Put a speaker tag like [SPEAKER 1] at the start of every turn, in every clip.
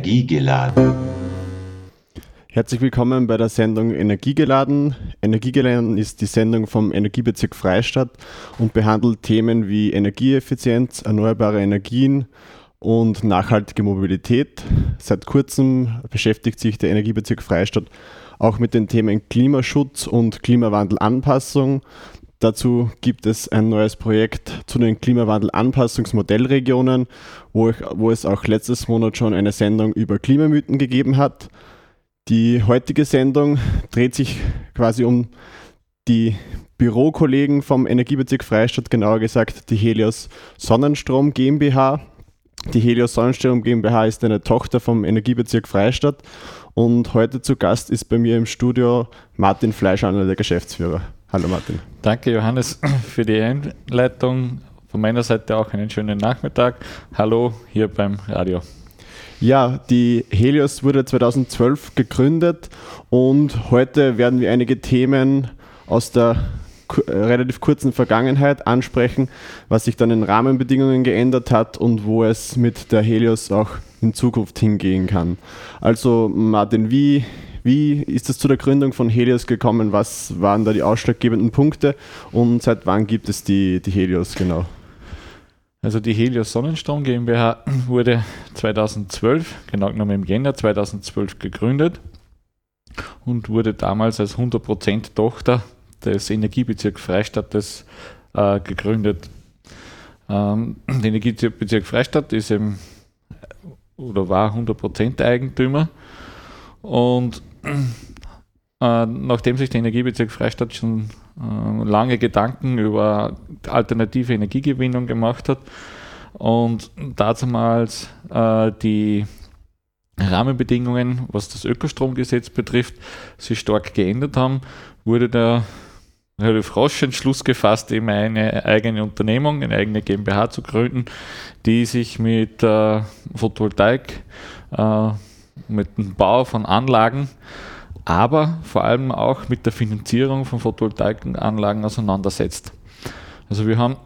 [SPEAKER 1] Energiegeladen.
[SPEAKER 2] Herzlich willkommen bei der Sendung Energiegeladen. Energiegeladen ist die Sendung vom Energiebezirk Freistadt und behandelt Themen wie Energieeffizienz, erneuerbare Energien und nachhaltige Mobilität. Seit kurzem beschäftigt sich der Energiebezirk Freistadt auch mit den Themen Klimaschutz und Klimawandelanpassung. Dazu gibt es ein neues Projekt zu den Klimawandelanpassungsmodellregionen, wo, wo es auch letztes Monat schon eine Sendung über Klimamythen gegeben hat. Die heutige Sendung dreht sich quasi um die Bürokollegen vom Energiebezirk Freistadt, genauer gesagt die Helios Sonnenstrom GmbH. Die Helios Sonnenstrom GmbH ist eine Tochter vom Energiebezirk Freistadt und heute zu Gast ist bei mir im Studio Martin Fleischer, der Geschäftsführer. Hallo Martin.
[SPEAKER 3] Danke Johannes für die Einleitung. Von meiner Seite auch einen schönen Nachmittag. Hallo hier beim Radio.
[SPEAKER 2] Ja, die Helios wurde 2012 gegründet und heute werden wir einige Themen aus der relativ kurzen Vergangenheit ansprechen, was sich dann in Rahmenbedingungen geändert hat und wo es mit der Helios auch in Zukunft hingehen kann. Also Martin, wie, wie ist es zu der Gründung von Helios gekommen? Was waren da die ausschlaggebenden Punkte und seit wann gibt es die, die Helios genau?
[SPEAKER 3] Also die Helios Sonnenstrom GmbH wurde 2012, genau genommen im Jänner 2012 gegründet und wurde damals als 100% Tochter des Energiebezirks Freistadt äh, gegründet. Ähm, der Energiebezirk Freistadt ist eben oder war 100% Eigentümer und äh, nachdem sich der Energiebezirk Freistadt schon äh, lange Gedanken über alternative Energiegewinnung gemacht hat und damals äh, die Rahmenbedingungen, was das Ökostromgesetz betrifft, sich stark geändert haben, wurde der relativ rasch Entschluss gefasst, eben eine eigene Unternehmung, eine eigene GmbH zu gründen, die sich mit äh, Photovoltaik, äh, mit dem Bau von Anlagen, aber vor allem auch mit der Finanzierung von Photovoltaikanlagen auseinandersetzt. Also wir haben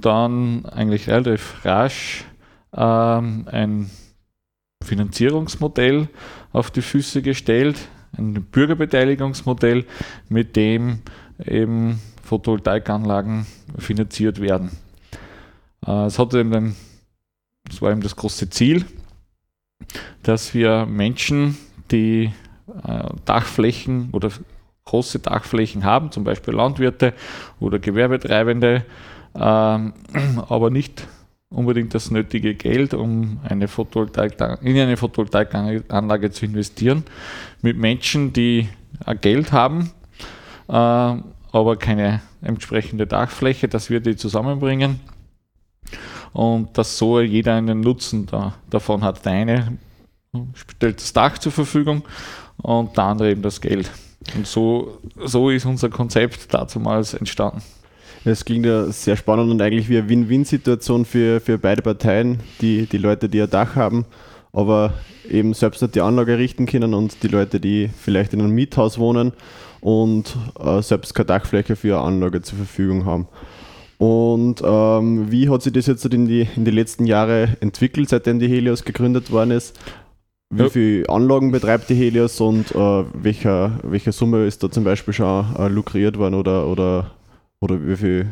[SPEAKER 3] dann eigentlich relativ rasch ähm, ein Finanzierungsmodell auf die Füße gestellt, ein Bürgerbeteiligungsmodell, mit dem eben Photovoltaikanlagen finanziert werden. Äh, es hatte eben dann, das war eben das große Ziel, dass wir Menschen, die äh, Dachflächen oder große Dachflächen haben, zum Beispiel Landwirte oder Gewerbetreibende, ähm, aber nicht unbedingt das nötige Geld, um eine in eine Photovoltaikanlage zu investieren, mit Menschen, die Geld haben, äh, aber keine entsprechende Dachfläche, dass wir die zusammenbringen und dass so jeder einen Nutzen da, davon hat. Der eine stellt das Dach zur Verfügung und der andere eben das Geld. Und so, so ist unser Konzept damals entstanden.
[SPEAKER 2] Es klingt ja sehr spannend und eigentlich wie eine Win-Win-Situation für, für beide Parteien, die, die Leute, die ein Dach haben, aber eben selbst nicht die Anlage richten können und die Leute, die vielleicht in einem Miethaus wohnen und äh, selbst keine Dachfläche für eine Anlage zur Verfügung haben. Und ähm, wie hat sich das jetzt in die, in die letzten Jahre entwickelt, seitdem die Helios gegründet worden ist? Wie ja. viele Anlagen betreibt die Helios und äh, welcher, welche Summe ist da zum Beispiel schon äh, lukriert worden oder, oder, oder wie viele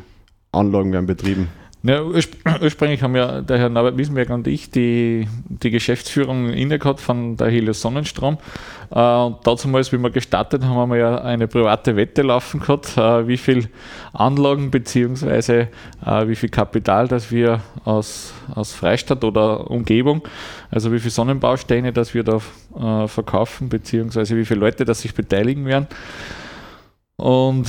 [SPEAKER 2] Anlagen werden betrieben?
[SPEAKER 3] Ja, ursprünglich haben ja der Herr Norbert Wiesenberg und ich die, die Geschäftsführung inne gehabt von der Helios Sonnenstrom. Äh, und dazu mal, wie wir gestartet haben, haben wir ja eine private Wette laufen gehabt, äh, wie viel Anlagen bzw. Äh, wie viel Kapital, das wir aus, aus Freistadt oder Umgebung, also wie viele Sonnenbausteine, dass wir da verkaufen, beziehungsweise wie viele Leute, das sich beteiligen werden. Und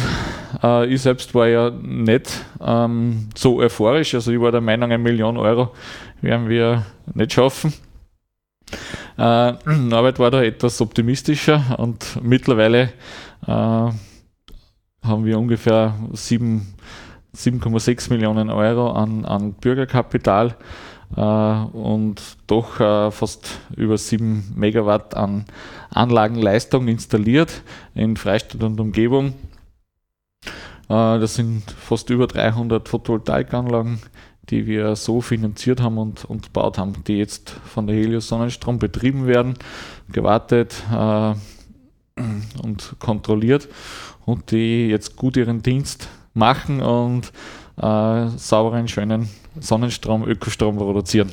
[SPEAKER 3] äh, ich selbst war ja nicht ähm, so euphorisch. Also ich war der Meinung, eine Million Euro werden wir nicht schaffen. Äh, Norbert war da etwas optimistischer und mittlerweile äh, haben wir ungefähr 7,6 Millionen Euro an, an Bürgerkapital und doch äh, fast über 7 Megawatt an Anlagenleistung installiert in Freistadt und Umgebung. Äh, das sind fast über 300 Photovoltaikanlagen, die wir so finanziert haben und, und gebaut haben, die jetzt von der Helios Sonnenstrom betrieben werden, gewartet äh, und kontrolliert und die jetzt gut ihren Dienst machen und äh, sauberen, schönen Sonnenstrom, Ökostrom produzieren.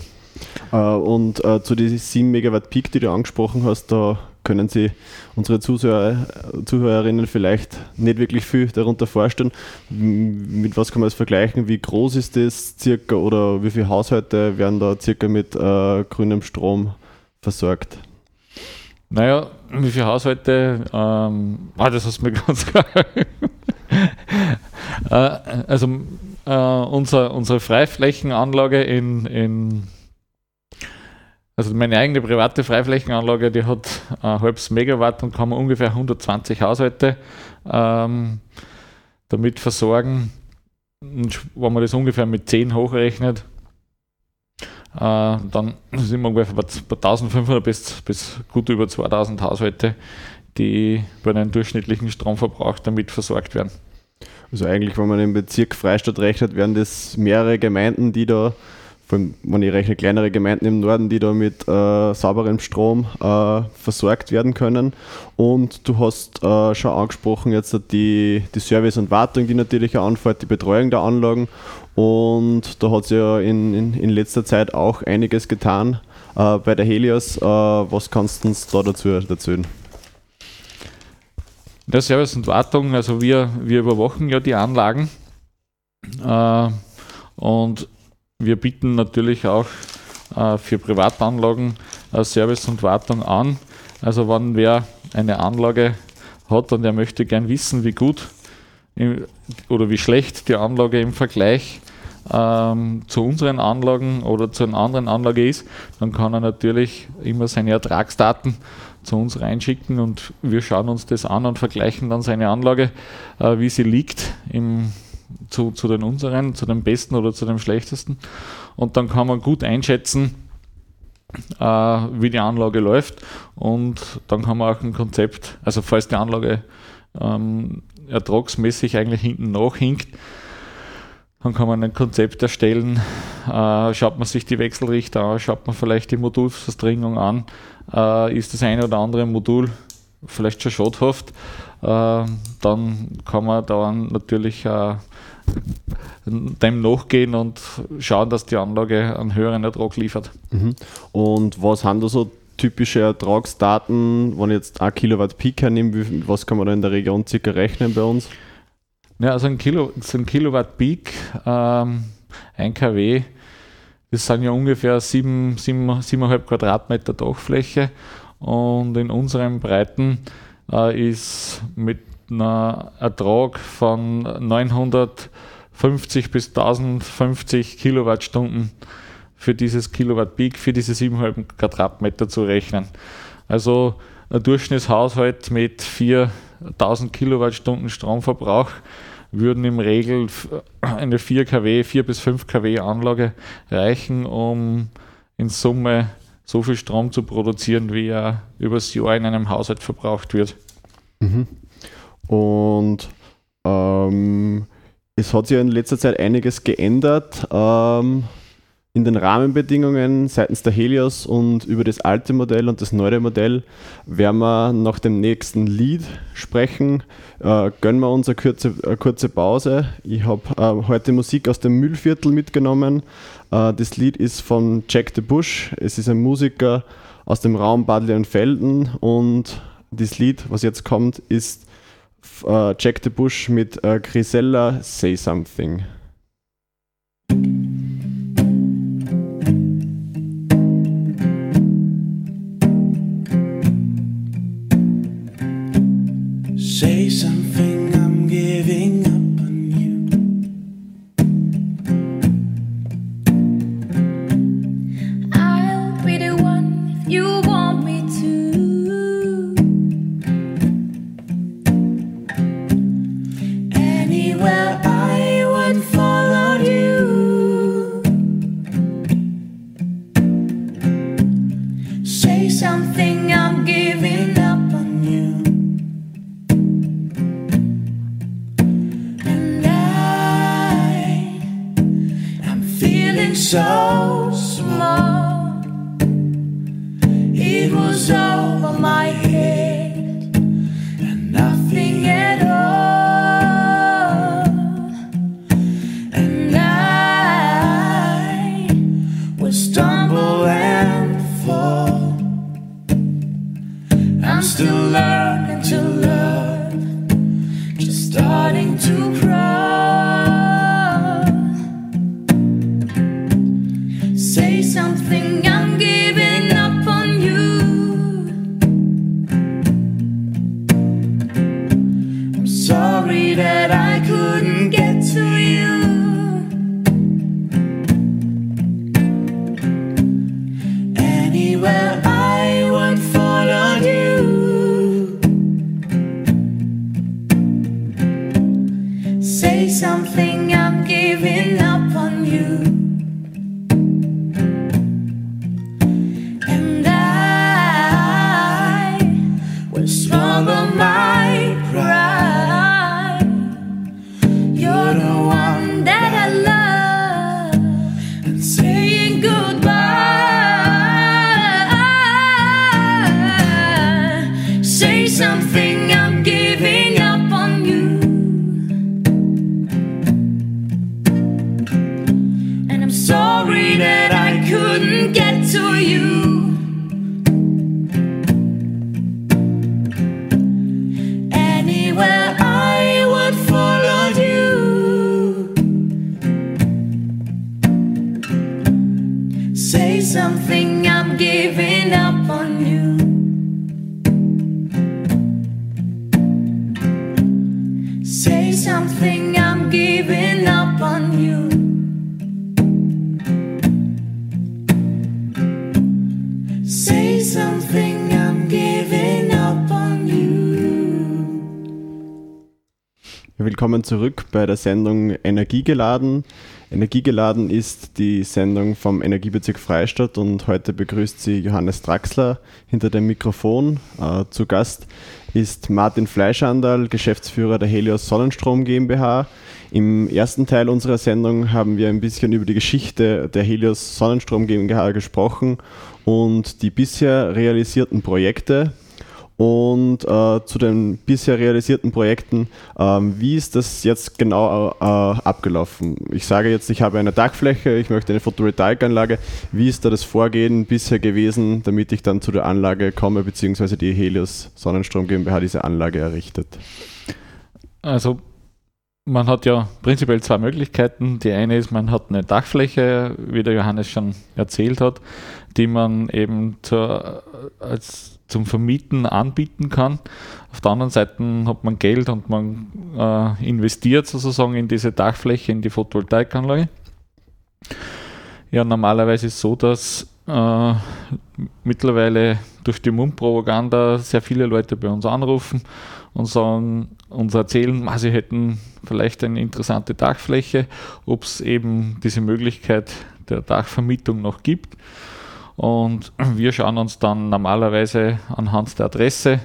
[SPEAKER 2] Äh, und äh, zu diesen 7 Megawatt Peak, die du angesprochen hast, da können Sie unsere Zuhörer, Zuhörerinnen vielleicht nicht wirklich viel darunter vorstellen. Mit was kann man es vergleichen? Wie groß ist das circa oder wie viele Haushalte werden da circa mit äh, grünem Strom versorgt?
[SPEAKER 3] Naja, wie viele Haushalte? Ähm, ah, das hast du mir ganz klar. äh, also äh, unser, unsere Freiflächenanlage in, in also meine eigene private Freiflächenanlage, die hat ein halbes Megawatt und kann man ungefähr 120 Haushalte ähm, damit versorgen. Und wenn man das ungefähr mit 10 hochrechnet, äh, dann sind wir ungefähr bei 1500 bis, bis gut über 2000 Haushalte, die bei einem durchschnittlichen Stromverbrauch damit versorgt werden.
[SPEAKER 2] Also eigentlich, wenn man den Bezirk Freistadt rechnet, wären das mehrere Gemeinden, die da vor allem, wenn ich rechne, kleinere Gemeinden im Norden, die da mit äh, sauberem Strom äh, versorgt werden können. Und du hast äh, schon angesprochen jetzt die, die Service und Wartung, die natürlich auch anfällt, die Betreuung der Anlagen. Und da hat es ja in, in, in, letzter Zeit auch einiges getan äh, bei der Helios. Äh, was kannst du uns da dazu erzählen?
[SPEAKER 3] Der Service und Wartung, also wir, wir überwachen ja die Anlagen. Äh, und wir bieten natürlich auch äh, für Privatanlagen äh, Service und Wartung an. Also wenn wer eine Anlage hat und er möchte gern wissen, wie gut im, oder wie schlecht die Anlage im Vergleich ähm, zu unseren Anlagen oder zu einer anderen Anlage ist, dann kann er natürlich immer seine Ertragsdaten zu uns reinschicken und wir schauen uns das an und vergleichen dann seine Anlage, äh, wie sie liegt im zu, zu den unseren, zu dem besten oder zu dem schlechtesten. Und dann kann man gut einschätzen, äh, wie die Anlage läuft. Und dann kann man auch ein Konzept, also falls die Anlage ähm, ertragsmäßig eigentlich hinten nachhinkt, dann kann man ein Konzept erstellen, äh, schaut man sich die Wechselrichter an, schaut man vielleicht die Modulverstringung an, äh, ist das eine oder andere Modul vielleicht schon schadhaft, äh, dann kann man dann natürlich äh, dem nachgehen und schauen, dass die Anlage einen höheren Ertrag liefert.
[SPEAKER 2] Mhm. Und was haben da so typische Ertragsdaten, wenn ich jetzt ein Kilowatt Peak hernehme, was kann man da in der Region circa rechnen bei uns?
[SPEAKER 3] Ja, also ein, Kilo, so ein Kilowatt Peak, ähm, ein kW, das sind ja ungefähr 7, 7, 7,5 Quadratmeter Dachfläche und in unseren Breiten äh, ist mit einem Ertrag von 950 bis 1050 Kilowattstunden für dieses Kilowatt Peak, für diese 7,5 Quadratmeter zu rechnen. Also ein Durchschnittshaushalt mit 4000 Kilowattstunden Stromverbrauch würden im Regel eine 4 kW, 4 bis 5 kW Anlage reichen, um in Summe so viel Strom zu produzieren, wie er übers Jahr in einem Haushalt verbraucht wird.
[SPEAKER 2] Mhm. Und ähm, es hat sich in letzter Zeit einiges geändert ähm, in den Rahmenbedingungen seitens der Helios und über das alte Modell und das neue Modell werden wir nach dem nächsten Lied sprechen. Äh, gönnen wir uns eine kurze, eine kurze Pause. Ich habe äh, heute Musik aus dem Müllviertel mitgenommen. Äh, das Lied ist von Jack the Bush. Es ist ein Musiker aus dem Raum Badley und Felden und das Lied, was jetzt kommt, ist uh, Jack the Bush mit uh, Grisella Say Something. Say something, I'm giving up zurück bei der Sendung Energiegeladen. Energiegeladen ist die Sendung vom Energiebezirk Freistadt und heute begrüßt sie Johannes Draxler hinter dem Mikrofon. Äh, zu Gast ist Martin Fleischandal, Geschäftsführer der Helios Sonnenstrom GmbH. Im ersten Teil unserer Sendung haben wir ein bisschen über die Geschichte der Helios Sonnenstrom GmbH gesprochen und die bisher realisierten Projekte. Und äh, zu den bisher realisierten Projekten, ähm, wie ist das jetzt genau äh, abgelaufen? Ich sage jetzt, ich habe eine Dachfläche, ich möchte eine Photovoltaikanlage. Wie ist da das Vorgehen bisher gewesen, damit ich dann zu der Anlage komme, beziehungsweise die Helios Sonnenstrom GmbH diese Anlage errichtet?
[SPEAKER 3] Also man hat ja prinzipiell zwei Möglichkeiten. Die eine ist, man hat eine Dachfläche, wie der Johannes schon erzählt hat, die man eben zur, als zum Vermieten anbieten kann. Auf der anderen Seite hat man Geld und man äh, investiert sozusagen in diese Dachfläche, in die Photovoltaikanlage. Ja, normalerweise ist es so, dass äh, mittlerweile durch die Mundpropaganda sehr viele Leute bei uns anrufen und sagen, uns erzählen, sie hätten vielleicht eine interessante Dachfläche, ob es eben diese Möglichkeit der Dachvermietung noch gibt. Und wir schauen uns dann normalerweise anhand der Adresse,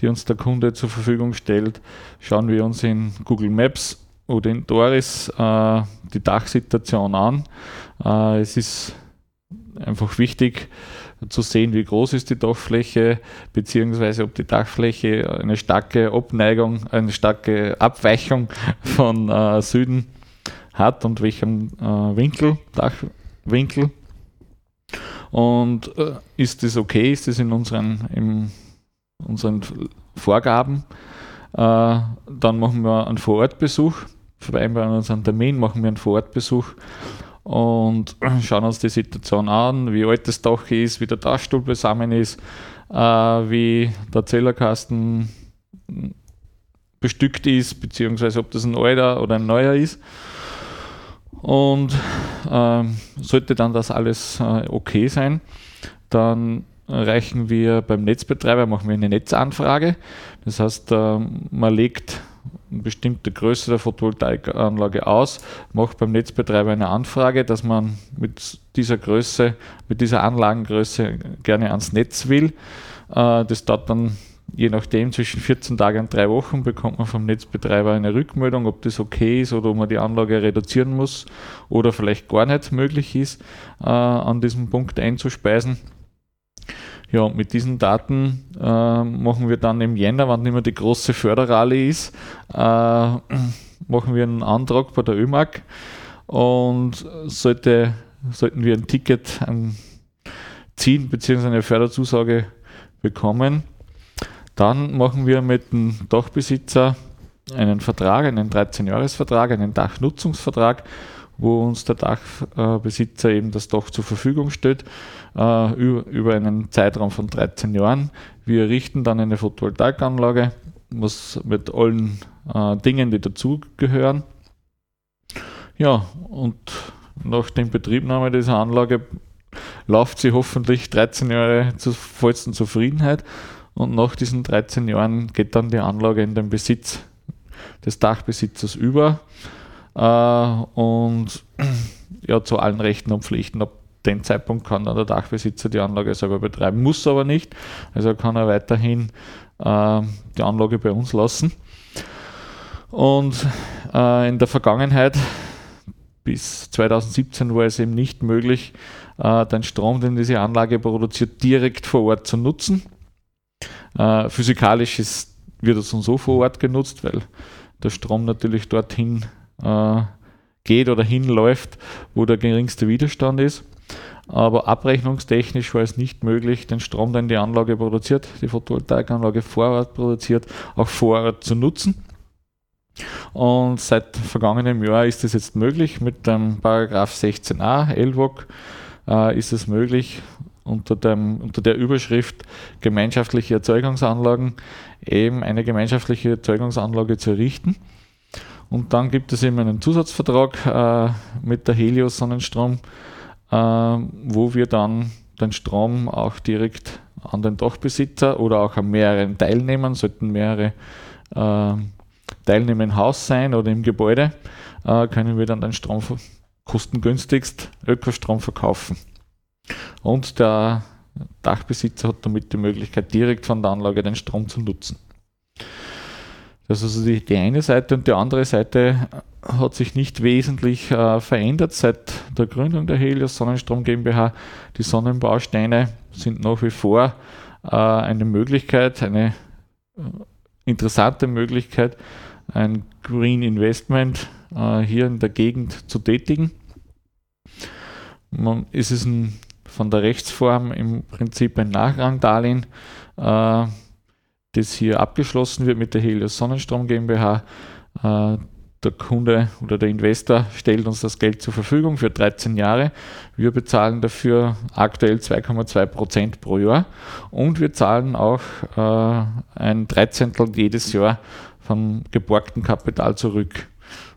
[SPEAKER 3] die uns der Kunde zur Verfügung stellt, schauen wir uns in Google Maps oder in Doris äh, die Dachsituation an. Äh, es ist einfach wichtig zu sehen, wie groß ist die Dachfläche, beziehungsweise ob die Dachfläche eine starke Abneigung, eine starke Abweichung von äh, Süden hat und welchem äh, Winkel, Dachwinkel. Und äh, ist das okay? Ist das in unseren, in unseren Vorgaben? Äh, dann machen wir einen Vorortbesuch, vereinbaren uns einen Termin, machen wir einen Vorortbesuch und schauen uns die Situation an, wie alt das Dach ist, wie der Dachstuhl beisammen ist, äh, wie der Zählerkasten bestückt ist, beziehungsweise ob das ein alter oder ein neuer ist. Und ähm, sollte dann das alles äh, okay sein, dann reichen wir beim Netzbetreiber, machen wir eine Netzanfrage. Das heißt, äh, man legt eine bestimmte Größe der Photovoltaikanlage aus, macht beim Netzbetreiber eine Anfrage, dass man mit dieser Größe, mit dieser Anlagengröße gerne ans Netz will. Äh, das dauert dann je nachdem zwischen 14 Tagen und drei Wochen bekommt man vom Netzbetreiber eine Rückmeldung, ob das okay ist oder ob man die Anlage reduzieren muss oder vielleicht gar nicht möglich ist, äh, an diesem Punkt einzuspeisen. Ja, mit diesen Daten äh, machen wir dann im Jänner, wann immer die große Förderrallye ist, äh, machen wir einen Antrag bei der ÖMAG und sollte, sollten wir ein Ticket ähm, ziehen bzw. eine Förderzusage bekommen, dann machen wir mit dem Dachbesitzer einen Vertrag, einen 13-Jahres-Vertrag, einen Dachnutzungsvertrag, wo uns der Dachbesitzer eben das Dach zur Verfügung stellt äh, über einen Zeitraum von 13 Jahren. Wir errichten dann eine Photovoltaikanlage, was mit allen äh, Dingen, die dazugehören. Ja, und nach dem Betriebnahme dieser Anlage läuft sie hoffentlich 13 Jahre zur vollsten Zufriedenheit und nach diesen 13 Jahren geht dann die Anlage in den Besitz des Dachbesitzers über und ja, zu allen Rechten und Pflichten. Ab dem Zeitpunkt kann dann der Dachbesitzer die Anlage selber betreiben, muss aber nicht. Also kann er weiterhin äh, die Anlage bei uns lassen. Und äh, in der Vergangenheit bis 2017 war es eben nicht möglich, äh, den Strom, den diese Anlage produziert, direkt vor Ort zu nutzen. Äh, physikalisch ist, wird es so vor Ort genutzt, weil der Strom natürlich dorthin äh, geht oder hinläuft, wo der geringste Widerstand ist. Aber abrechnungstechnisch war es nicht möglich, den Strom, den die Anlage produziert, die Photovoltaikanlage vor Ort produziert, auch vor Ort zu nutzen. Und seit vergangenem Jahr ist es jetzt möglich. Mit dem Paragraph 16a LWOG äh, ist es möglich, unter, dem, unter der Überschrift gemeinschaftliche Erzeugungsanlagen eben eine gemeinschaftliche Erzeugungsanlage zu errichten. Und dann gibt es eben einen Zusatzvertrag äh, mit der Helios Sonnenstrom, äh, wo wir dann den Strom auch direkt an den Dachbesitzer oder auch an mehreren Teilnehmern, sollten mehrere äh, Teilnehmer im Haus sein oder im Gebäude, äh, können wir dann den Strom kostengünstigst Ökostrom verkaufen. Und der Dachbesitzer hat damit die Möglichkeit, direkt von der Anlage den Strom zu nutzen. Das ist also die, die eine Seite und die andere Seite hat sich nicht wesentlich äh, verändert seit der Gründung der Helios Sonnenstrom GmbH. Die Sonnenbausteine sind nach wie vor äh, eine Möglichkeit, eine äh, interessante Möglichkeit, ein Green Investment äh, hier in der Gegend zu tätigen. Man, ist es ein, von der Rechtsform im Prinzip ein Nachrangdarlehen, äh, das hier abgeschlossen wird mit der Helios Sonnenstrom GmbH. Äh, der Kunde oder der Investor stellt uns das Geld zur Verfügung für 13 Jahre. Wir bezahlen dafür aktuell 2,2 Prozent pro Jahr und wir zahlen auch äh, ein Dreizehntel jedes Jahr vom geborgten Kapital zurück.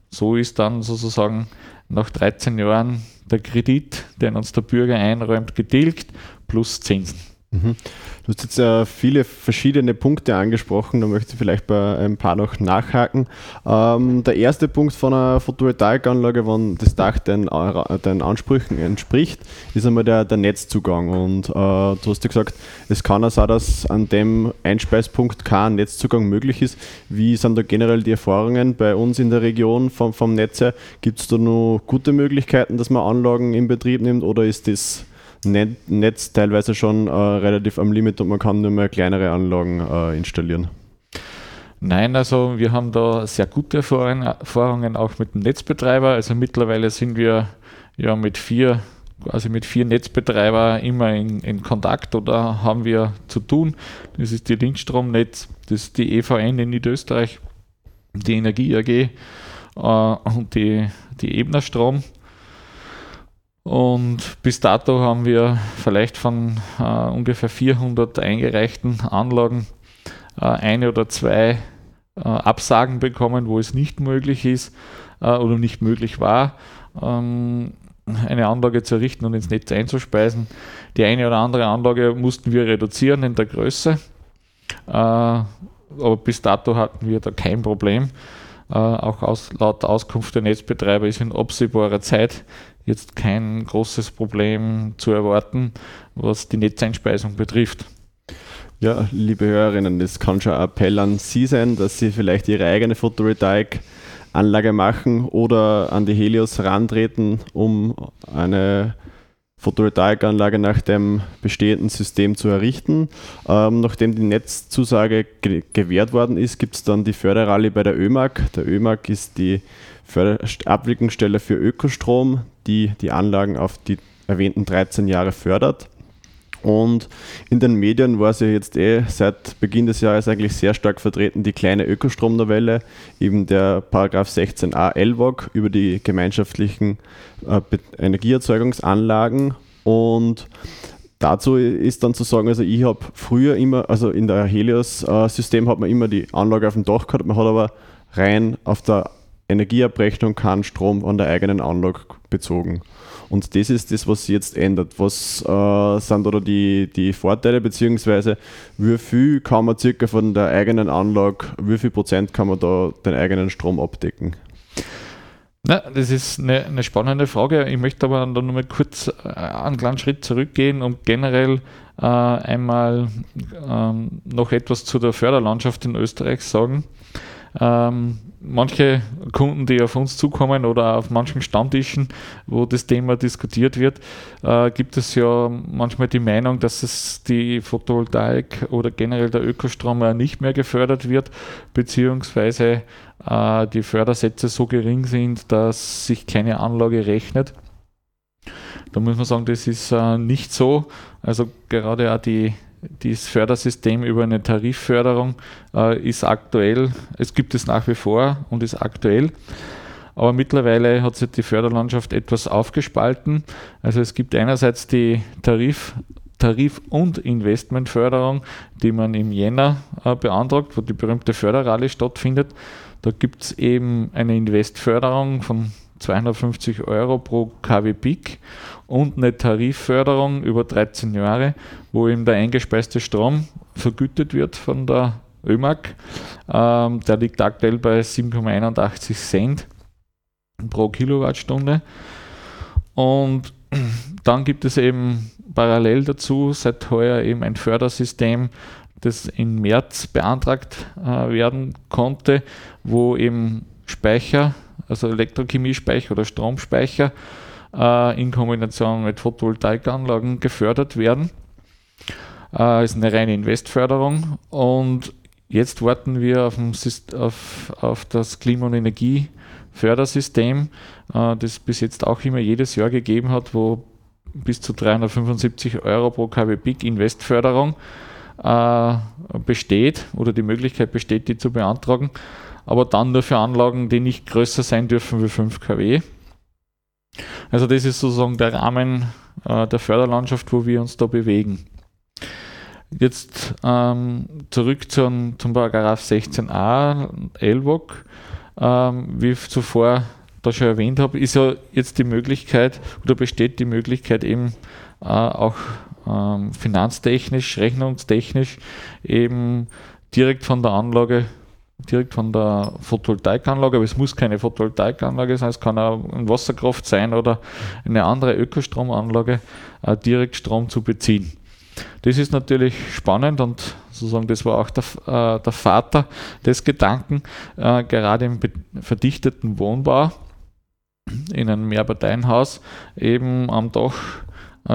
[SPEAKER 3] So ist dann sozusagen nach 13 Jahren der Kredit, den uns der Bürger einräumt, getilgt plus Zinsen.
[SPEAKER 2] Mhm. Du hast jetzt äh, viele verschiedene Punkte angesprochen, da möchte ich vielleicht bei ein paar noch nachhaken. Ähm, der erste Punkt von einer Photovoltaikanlage, wenn das Dach den, äh, den Ansprüchen entspricht, ist einmal der, der Netzzugang. Und äh, du hast ja gesagt, es kann auch sein, dass an dem Einspeispunkt kein Netzzugang möglich ist. Wie sind da generell die Erfahrungen bei uns in der Region vom, vom Netz her? Gibt es da nur gute Möglichkeiten, dass man Anlagen in Betrieb nimmt oder ist das Netz teilweise schon äh, relativ am Limit und man kann nur mehr kleinere Anlagen äh, installieren.
[SPEAKER 3] Nein, also wir haben da sehr gute Erfahrungen auch mit dem Netzbetreiber. Also mittlerweile sind wir ja mit vier, quasi mit vier Netzbetreiber immer in, in Kontakt oder haben wir zu tun. Das ist die Linkstromnetz, das ist die EVN in Niederösterreich, die Energie AG äh, und die, die Ebner Strom. Und bis dato haben wir vielleicht von äh, ungefähr 400 eingereichten Anlagen äh, eine oder zwei äh, Absagen bekommen, wo es nicht möglich ist äh, oder nicht möglich war, ähm, eine Anlage zu errichten und ins Netz einzuspeisen. Die eine oder andere Anlage mussten wir reduzieren in der Größe, äh, aber bis dato hatten wir da kein Problem. Äh, auch aus, laut Auskunft der Netzbetreiber ist in absehbarer Zeit jetzt kein großes Problem zu erwarten, was die Netzeinspeisung betrifft.
[SPEAKER 2] Ja, liebe Hörerinnen, das kann schon ein Appell an Sie sein, dass Sie vielleicht Ihre eigene Photovoltaikanlage machen oder an die Helios rantreten, um eine Photovoltaikanlage nach dem bestehenden System zu errichten. Ähm, nachdem die Netzzusage ge gewährt worden ist, gibt es dann die Förderrallye bei der ÖMAG. Der ÖMAG ist die Förder Abwicklungsstelle für Ökostrom, die die Anlagen auf die erwähnten 13 Jahre fördert. Und in den Medien war es ja jetzt eh seit Beginn des Jahres eigentlich sehr stark vertreten, die kleine Ökostromnovelle, eben der Paragraph 16a LWOG über die gemeinschaftlichen äh, Energieerzeugungsanlagen. Und dazu ist dann zu sagen, also ich habe früher immer, also in der Helios-System äh, hat man immer die Anlage auf dem Dach gehabt, man hat aber rein auf der Energieabrechnung keinen Strom an der eigenen Anlage bezogen. Und das ist das, was sich jetzt ändert. Was äh, sind da die, die Vorteile, beziehungsweise wie viel kann man circa von der eigenen Anlage, wie viel Prozent kann man da den eigenen Strom abdecken?
[SPEAKER 3] Na, das ist eine, eine, spannende Frage. Ich möchte aber dann nochmal kurz äh, einen kleinen Schritt zurückgehen und generell äh, einmal ähm, noch etwas zu der Förderlandschaft in Österreich sagen. Ähm, manche Kunden, die auf uns zukommen oder auf manchen Stammtischen, wo das Thema diskutiert wird, äh, gibt es ja manchmal die Meinung, dass es die Photovoltaik oder generell der Ökostrom nicht mehr gefördert wird, beziehungsweise äh, die Fördersätze so gering sind, dass sich keine Anlage rechnet. Da muss man sagen, das ist äh, nicht so. Also gerade auch die dieses Fördersystem über eine Tarifförderung äh, ist aktuell, es gibt es nach wie vor und ist aktuell. Aber mittlerweile hat sich die Förderlandschaft etwas aufgespalten. Also es gibt einerseits die Tarif, Tarif- und Investmentförderung, die man im Jänner äh, beantragt, wo die berühmte Förderrallye stattfindet. Da gibt es eben eine Investförderung von 250 Euro pro KW Peak und eine Tarifförderung über 13 Jahre, wo eben der eingespeiste Strom vergütet wird von der ÖMAG. Ähm, der liegt aktuell bei 7,81 Cent pro Kilowattstunde. Und dann gibt es eben parallel dazu seit heuer eben ein Fördersystem, das im März beantragt äh, werden konnte, wo eben Speicher, also Elektrochemiespeicher oder Stromspeicher, äh, in Kombination mit Photovoltaikanlagen gefördert werden. Äh, ist eine reine Investförderung und jetzt warten wir auf, auf, auf das Klima- und Energiefördersystem, äh, das bis jetzt auch immer jedes Jahr gegeben hat, wo bis zu 375 Euro pro kW Peak Investförderung äh, besteht oder die Möglichkeit besteht, die zu beantragen, aber dann nur für Anlagen, die nicht größer sein dürfen wie 5 kW. Also das ist sozusagen der Rahmen äh, der Förderlandschaft, wo wir uns da bewegen. Jetzt ähm, zurück zum, zum Paragraph 16a LWOG. Ähm, wie ich zuvor da schon erwähnt habe, ist ja jetzt die Möglichkeit oder besteht die Möglichkeit eben äh, auch ähm, finanztechnisch, rechnungstechnisch eben direkt von der Anlage direkt von der Photovoltaikanlage, aber es muss keine Photovoltaikanlage sein, es kann auch eine Wasserkraft sein oder eine andere Ökostromanlage, äh, direkt Strom zu beziehen. Das ist natürlich spannend und sozusagen das war auch der, äh, der Vater des Gedanken, äh, gerade im verdichteten Wohnbau in einem Mehrparteienhaus eben am Dach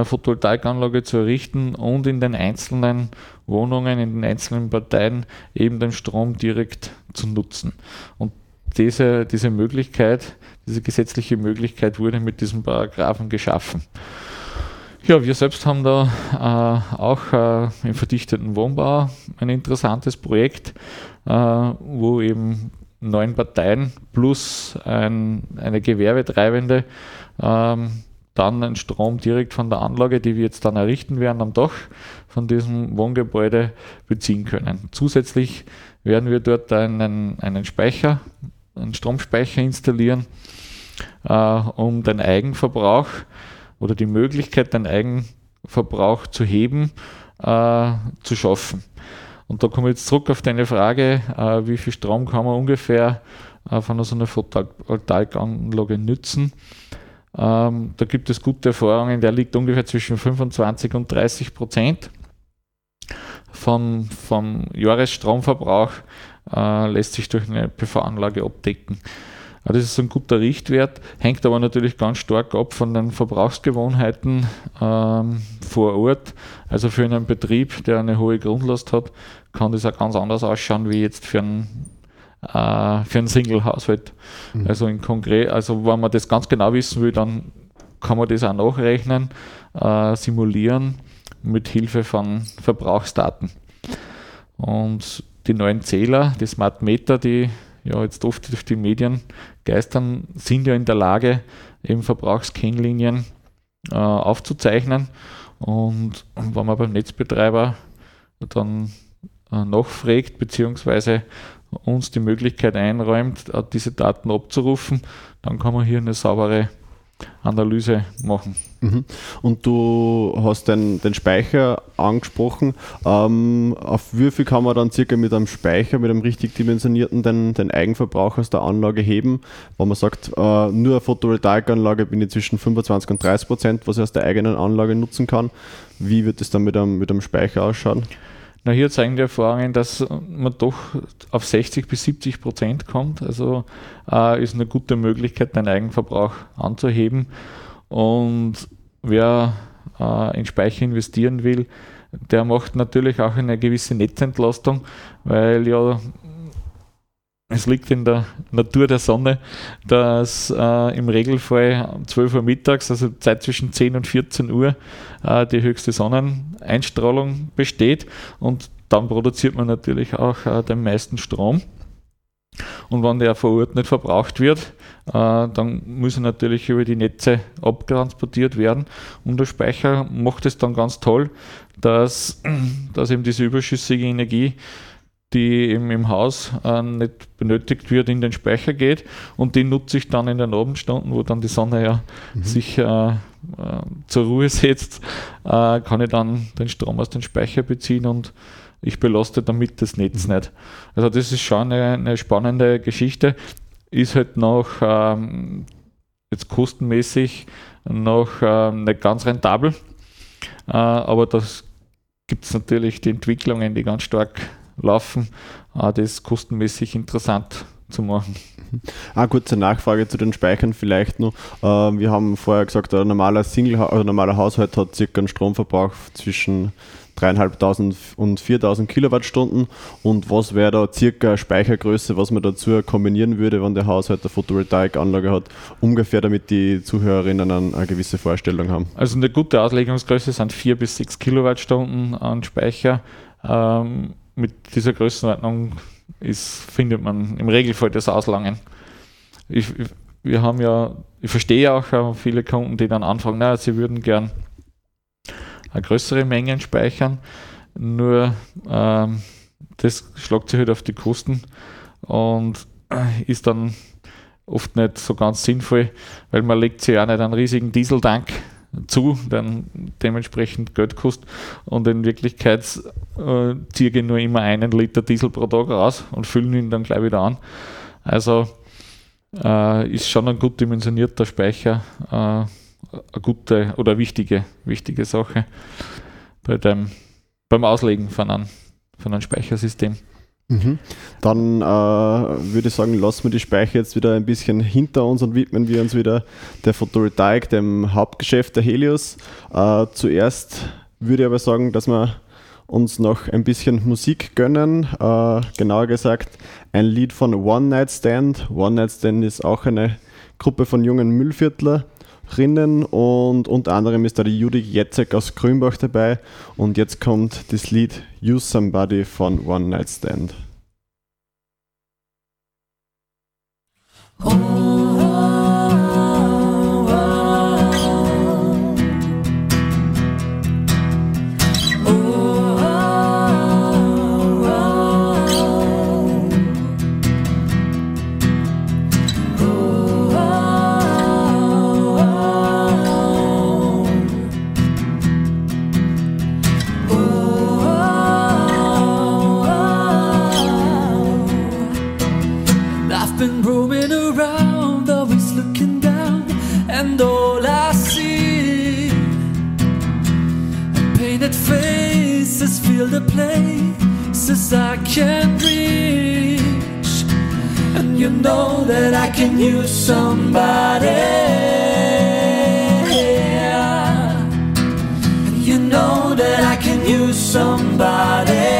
[SPEAKER 3] Photovoltaikanlage zu errichten und in den einzelnen Wohnungen, in den einzelnen Parteien eben den Strom direkt zu nutzen. Und diese, diese Möglichkeit, diese gesetzliche Möglichkeit wurde mit diesem Paragraphen geschaffen. Ja, wir selbst haben da äh, auch äh, im verdichteten Wohnbau ein interessantes Projekt, äh, wo eben neun Parteien plus ein, eine Gewerbetreibende ähm, dann den Strom direkt von der Anlage, die wir jetzt dann errichten werden am Dach von diesem Wohngebäude beziehen können. Zusätzlich werden wir dort einen, einen Speicher, einen Stromspeicher installieren, äh, um den Eigenverbrauch oder die Möglichkeit, den Eigenverbrauch zu heben, äh, zu schaffen. Und da komme ich jetzt zurück auf deine Frage, äh, wie viel Strom kann man ungefähr äh, von so einer Photovoltaikanlage nützen. Ähm, da gibt es gute Erfahrungen, der liegt ungefähr zwischen 25 und 30 Prozent. von, vom Jahresstromverbrauch äh, lässt sich durch eine PV-Anlage abdecken. Das ist ein guter Richtwert, hängt aber natürlich ganz stark ab von den Verbrauchsgewohnheiten ähm, vor Ort. Also für einen Betrieb, der eine hohe Grundlast hat, kann das auch ganz anders ausschauen wie jetzt für einen, äh, für einen Single-Haushalt. Mhm. Also in konkret, also wenn man das ganz genau wissen will, dann kann man das auch nachrechnen, äh, simulieren mit Hilfe von Verbrauchsdaten. Und die neuen Zähler, die Smart Meter, die ja jetzt oft durch die Medien geistern, sind ja in der Lage, eben Verbrauchskennlinien äh, aufzuzeichnen. Und wenn man beim Netzbetreiber dann äh, nachfragt, beziehungsweise uns die Möglichkeit einräumt, äh, diese Daten abzurufen, dann kann man hier eine saubere Analyse machen.
[SPEAKER 2] Mhm. Und du hast den, den Speicher angesprochen. Ähm, auf wie viel kann man dann circa mit einem Speicher, mit einem richtig dimensionierten, den, den Eigenverbrauch aus der Anlage heben? Wenn man sagt, äh, nur eine Photovoltaikanlage bin ich zwischen 25 und 30 Prozent, was ich aus der eigenen Anlage nutzen kann. Wie wird es dann mit einem, mit einem Speicher ausschauen?
[SPEAKER 3] Na, hier zeigen die Erfahrungen, dass man doch auf 60 bis 70 Prozent kommt. Also äh, ist eine gute Möglichkeit, den Eigenverbrauch anzuheben. Und wer äh, in Speicher investieren will, der macht natürlich auch eine gewisse Netzentlastung, weil ja es liegt in der Natur der Sonne, dass äh, im Regelfall um 12 Uhr mittags, also Zeit zwischen 10 und 14 Uhr, äh, die höchste Sonneneinstrahlung besteht und dann produziert man natürlich auch äh, den meisten Strom. Und wenn der vor Ort nicht verbraucht wird, äh, dann muss er natürlich über die Netze abtransportiert werden. Und der Speicher macht es dann ganz toll, dass, dass eben diese überschüssige Energie die eben im Haus äh, nicht benötigt wird, in den Speicher geht und den nutze ich dann in den Abendstunden, wo dann die Sonne ja mhm. sich äh, äh, zur Ruhe setzt, äh, kann ich dann den Strom aus dem Speicher beziehen und ich belaste damit das Netz mhm. nicht. Also das ist schon eine, eine spannende Geschichte, ist halt noch ähm, jetzt kostenmäßig noch äh, nicht ganz rentabel, äh, aber das gibt es natürlich die Entwicklungen, die ganz stark laufen, äh, das kostenmäßig interessant zu machen.
[SPEAKER 2] Eine kurze Nachfrage zu den Speichern vielleicht noch. Äh, wir haben vorher gesagt, ein normaler Single, also normaler Haushalt hat circa einen Stromverbrauch zwischen 3.500 und 4.000 Kilowattstunden. Und was wäre da circa Speichergröße, was man dazu kombinieren würde, wenn der Haushalt eine Photovoltaikanlage hat, ungefähr, damit die Zuhörerinnen eine, eine gewisse Vorstellung haben?
[SPEAKER 3] Also eine gute Auslegungsgröße sind 4 bis 6 Kilowattstunden an Speicher. Ähm, mit dieser Größenordnung ist, findet man im Regelfall das Auslangen. Ich, wir haben ja, ich verstehe auch viele Kunden, die dann anfangen, naja, sie würden gern größere Mengen speichern, nur ähm, das schlagt sich halt auf die Kosten und ist dann oft nicht so ganz sinnvoll, weil man legt sich ja nicht einen riesigen Dieseltank zu, dann dementsprechend Geld kostet. Und in Wirklichkeit äh, ziehe ich nur immer einen Liter Diesel pro Tag raus und fülle ihn dann gleich wieder an. Also äh, ist schon ein gut dimensionierter Speicher äh, eine gute oder wichtige, wichtige Sache bei dem, beim Auslegen von einem, von einem Speichersystem.
[SPEAKER 2] Mhm. Dann äh, würde ich sagen, lassen wir die Speicher jetzt wieder ein bisschen hinter uns und widmen wir uns wieder der Photovoltaik, dem Hauptgeschäft der Helios. Äh, zuerst würde ich aber sagen, dass wir uns noch ein bisschen Musik gönnen. Äh, genauer gesagt, ein Lied von One Night Stand. One Night Stand ist auch eine Gruppe von jungen Müllviertlerinnen und unter anderem ist da die Judith Jetzek aus Grünbach dabei. Und jetzt kommt das Lied Use Somebody von One Night Stand. Oh.
[SPEAKER 1] Places I can reach. And you know that I can use somebody. And you know that I can use somebody.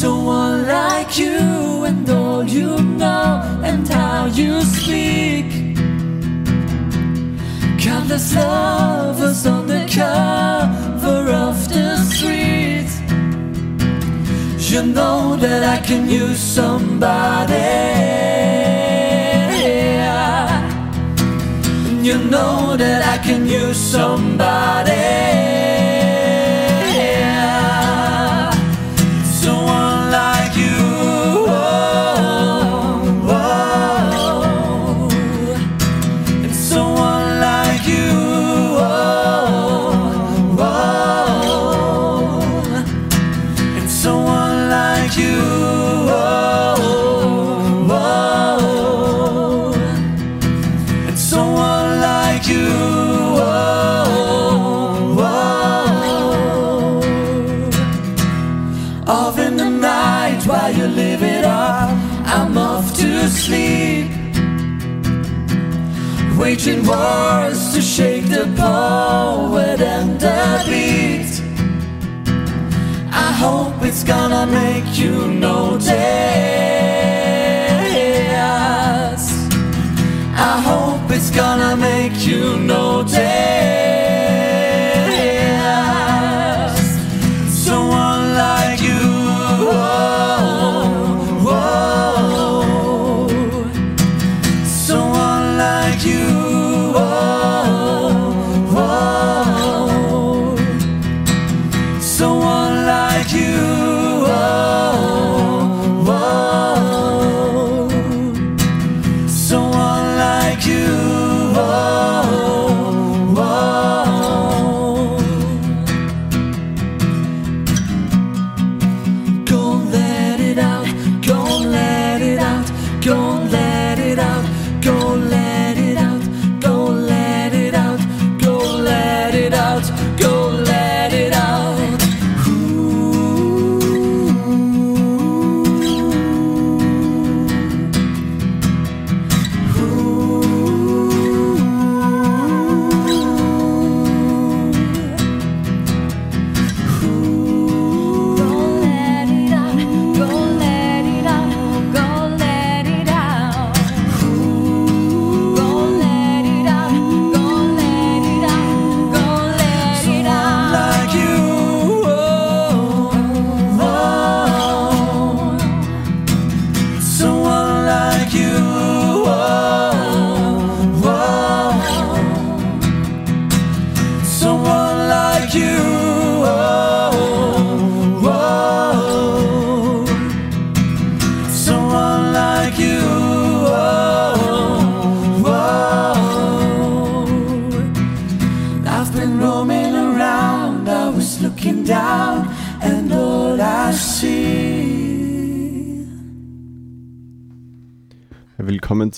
[SPEAKER 1] Someone like you and all you know and how you speak. Countless the cover of the street. You know that I can use somebody. You know that I can use somebody. Waging to shake the poet and the beat. I hope it's gonna make you notice. I hope it's gonna make you notice.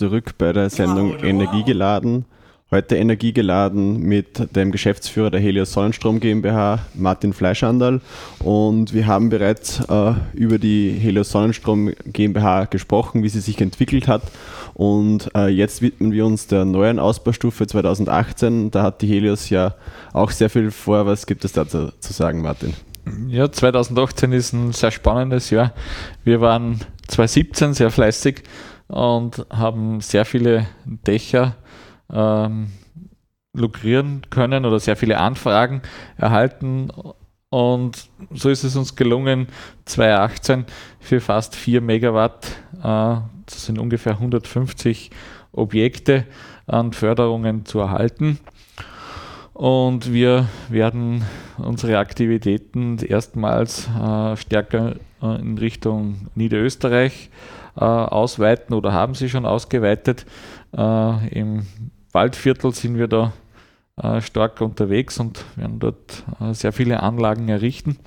[SPEAKER 2] Zurück bei der Sendung Energiegeladen. Heute Energiegeladen mit dem Geschäftsführer der Helios Sonnenstrom GmbH, Martin Fleischhandel. Und wir haben bereits äh, über die Helios Sonnenstrom GmbH gesprochen, wie sie sich entwickelt hat. Und äh, jetzt widmen wir uns der neuen Ausbaustufe 2018. Da hat die Helios ja auch sehr viel vor. Was gibt es dazu zu sagen, Martin?
[SPEAKER 3] Ja, 2018 ist ein sehr spannendes Jahr. Wir waren 2017 sehr fleißig und haben sehr viele Dächer ähm, lukrieren können oder sehr viele Anfragen erhalten. Und so ist es uns gelungen, 2018 für fast 4 Megawatt, äh, das sind ungefähr 150 Objekte an Förderungen zu erhalten. Und wir werden unsere Aktivitäten erstmals äh, stärker äh, in Richtung Niederösterreich ausweiten oder haben sie schon ausgeweitet. Äh, Im Waldviertel sind wir da äh, stark unterwegs und werden dort äh, sehr viele Anlagen errichten.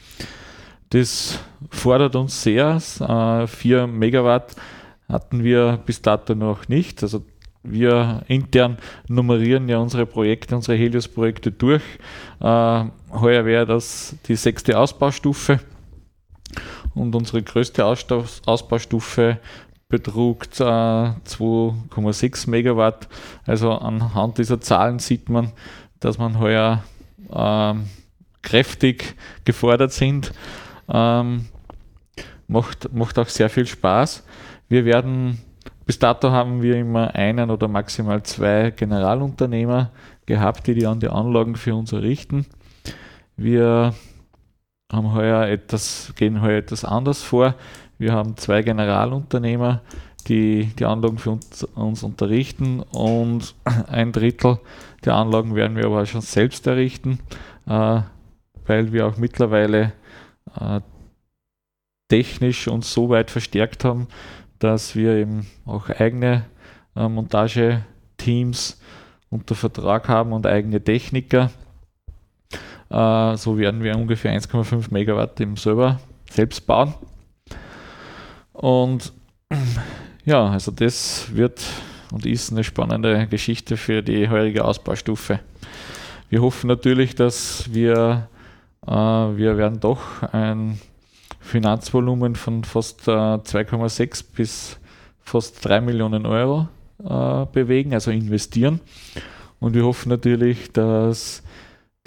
[SPEAKER 3] Das fordert uns sehr. Äh, 4 Megawatt hatten wir bis dato noch nicht. Also wir intern nummerieren ja unsere Projekte, unsere Helios-Projekte durch. Äh, heuer wäre das die sechste Ausbaustufe und unsere größte Ausbaustufe betrug äh, 2,6 Megawatt. Also anhand dieser Zahlen sieht man, dass man heuer ähm, kräftig gefordert sind. Ähm, macht, macht auch sehr viel Spaß. Wir werden, bis dato haben wir immer einen oder maximal zwei Generalunternehmer gehabt, die die an die Anlagen für uns errichten. Wir haben heuer etwas, gehen heuer etwas anders vor. Wir haben zwei Generalunternehmer, die die Anlagen für uns, uns unterrichten und ein Drittel der Anlagen werden wir aber schon selbst errichten, äh, weil wir auch mittlerweile äh, technisch uns so weit verstärkt haben, dass wir eben auch eigene äh, Montageteams unter Vertrag haben und eigene Techniker. Äh, so werden wir ungefähr 1,5 Megawatt eben selber selbst bauen. Und ja, also das wird und ist eine spannende Geschichte für die heurige Ausbaustufe. Wir hoffen natürlich, dass wir, äh, wir werden doch ein Finanzvolumen von fast äh, 2,6 bis fast 3 Millionen Euro äh, bewegen, also investieren. Und wir hoffen natürlich, dass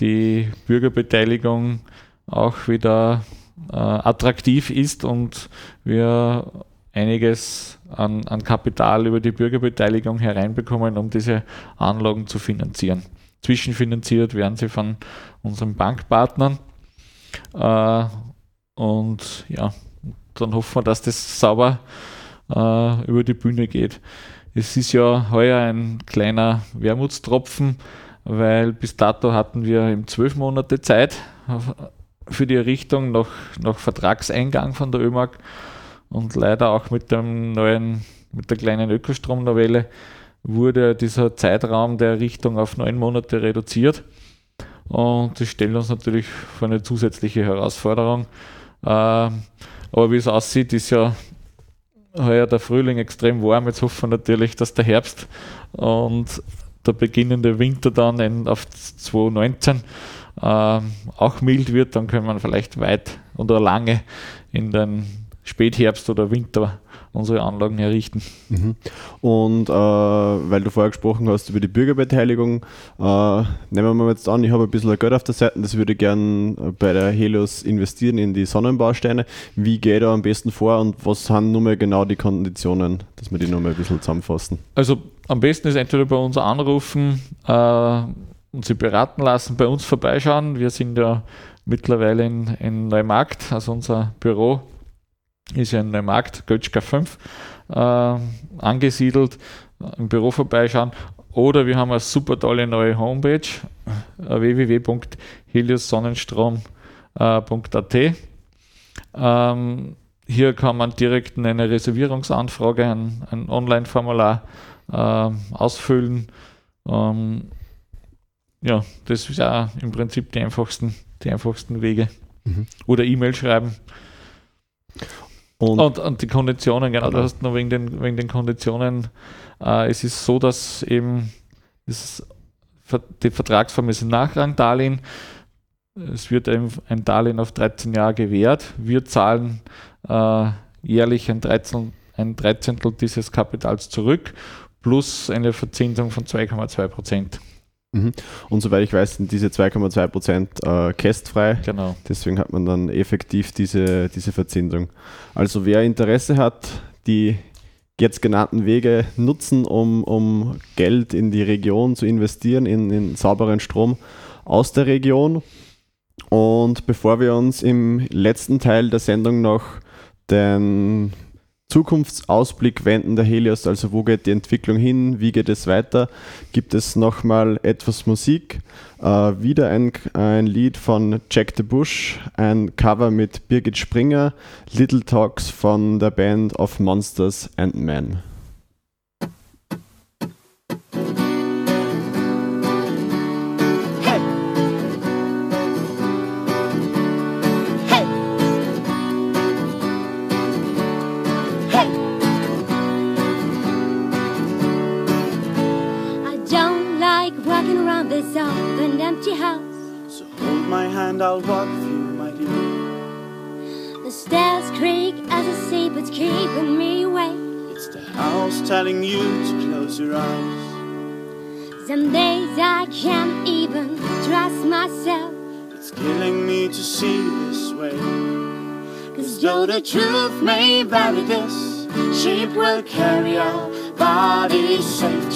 [SPEAKER 3] die Bürgerbeteiligung auch wieder äh, attraktiv ist und wir einiges an, an Kapital über die Bürgerbeteiligung hereinbekommen, um diese Anlagen zu finanzieren. Zwischenfinanziert werden sie von unseren Bankpartnern. Äh, und ja, dann hoffen wir, dass das sauber äh, über die Bühne geht. Es ist ja heuer ein kleiner Wermutstropfen, weil bis dato hatten wir eben zwölf Monate Zeit für die Errichtung nach, nach Vertragseingang von der ÖMAG und leider auch mit dem neuen, mit der kleinen Ökostromnovelle wurde dieser Zeitraum der Errichtung auf neun Monate reduziert. Und das stellt uns natürlich vor eine zusätzliche Herausforderung. Ähm, aber wie es aussieht, ist ja heuer der Frühling extrem warm. Jetzt hoffen wir natürlich, dass der Herbst und der beginnende Winter dann in, auf 2019 ähm, auch mild wird. Dann können wir vielleicht weit oder lange in den Spätherbst oder Winter unsere Anlagen errichten.
[SPEAKER 2] Mhm. Und äh, weil du vorher gesprochen hast über die Bürgerbeteiligung, äh, nehmen wir mal jetzt an, ich habe ein bisschen Geld auf der Seite, das würde ich gerne bei der Helios investieren in die Sonnenbausteine. Wie geht da am besten vor und was sind nun mal genau die Konditionen, dass wir die noch mal ein bisschen zusammenfassen?
[SPEAKER 3] Also am besten ist entweder bei uns anrufen äh, und sie beraten lassen, bei uns vorbeischauen. Wir sind ja mittlerweile in, in Neumarkt, also unser Büro ist ja in Neumarkt, Götschka 5, äh, angesiedelt, im Büro vorbeischauen. Oder wir haben eine super tolle neue Homepage, äh, www.heliussonnenstrom.at. Ähm, hier kann man direkt eine Reservierungsanfrage, ein, ein Online-Formular äh, ausfüllen. Ähm, ja, das ist ja im Prinzip die einfachsten, die einfachsten Wege.
[SPEAKER 2] Mhm.
[SPEAKER 3] Oder E-Mail schreiben.
[SPEAKER 2] Und,
[SPEAKER 3] Und, und die Konditionen, genau,
[SPEAKER 2] Genau.
[SPEAKER 3] du hast noch wegen den, wegen den Konditionen. Äh, es ist so, dass eben das, die Vertragsform ist ein Nachrangdarlehen. Es wird eben ein Darlehen auf 13 Jahre gewährt. Wir zahlen äh, jährlich ein 13, ein Dreizehntel dieses Kapitals zurück plus eine Verzinsung von 2,2 Prozent.
[SPEAKER 2] und soweit ich weiß, sind diese 2,2 Prozent äh, kästfrei.
[SPEAKER 3] Genau.
[SPEAKER 2] Deswegen hat man dann effektiv diese, diese Verzinsung. Also wer Interesse hat, die jetzt genannten Wege nutzen, um, um Geld in die Region zu investieren, in, in sauberen Strom aus der Region. Und bevor wir uns im letzten Teil der Sendung noch den Zukunftsausblick wenden der Helios, also wo geht die Entwicklung hin, wie geht es weiter, gibt es nochmal etwas Musik. Äh, wieder ein, ein Lied von Jack the Bush, ein Cover mit Birgit Springer, Little Talks von der Band of Monsters and Men.
[SPEAKER 4] The
[SPEAKER 5] truth may vary, this sheep will carry our bodies safe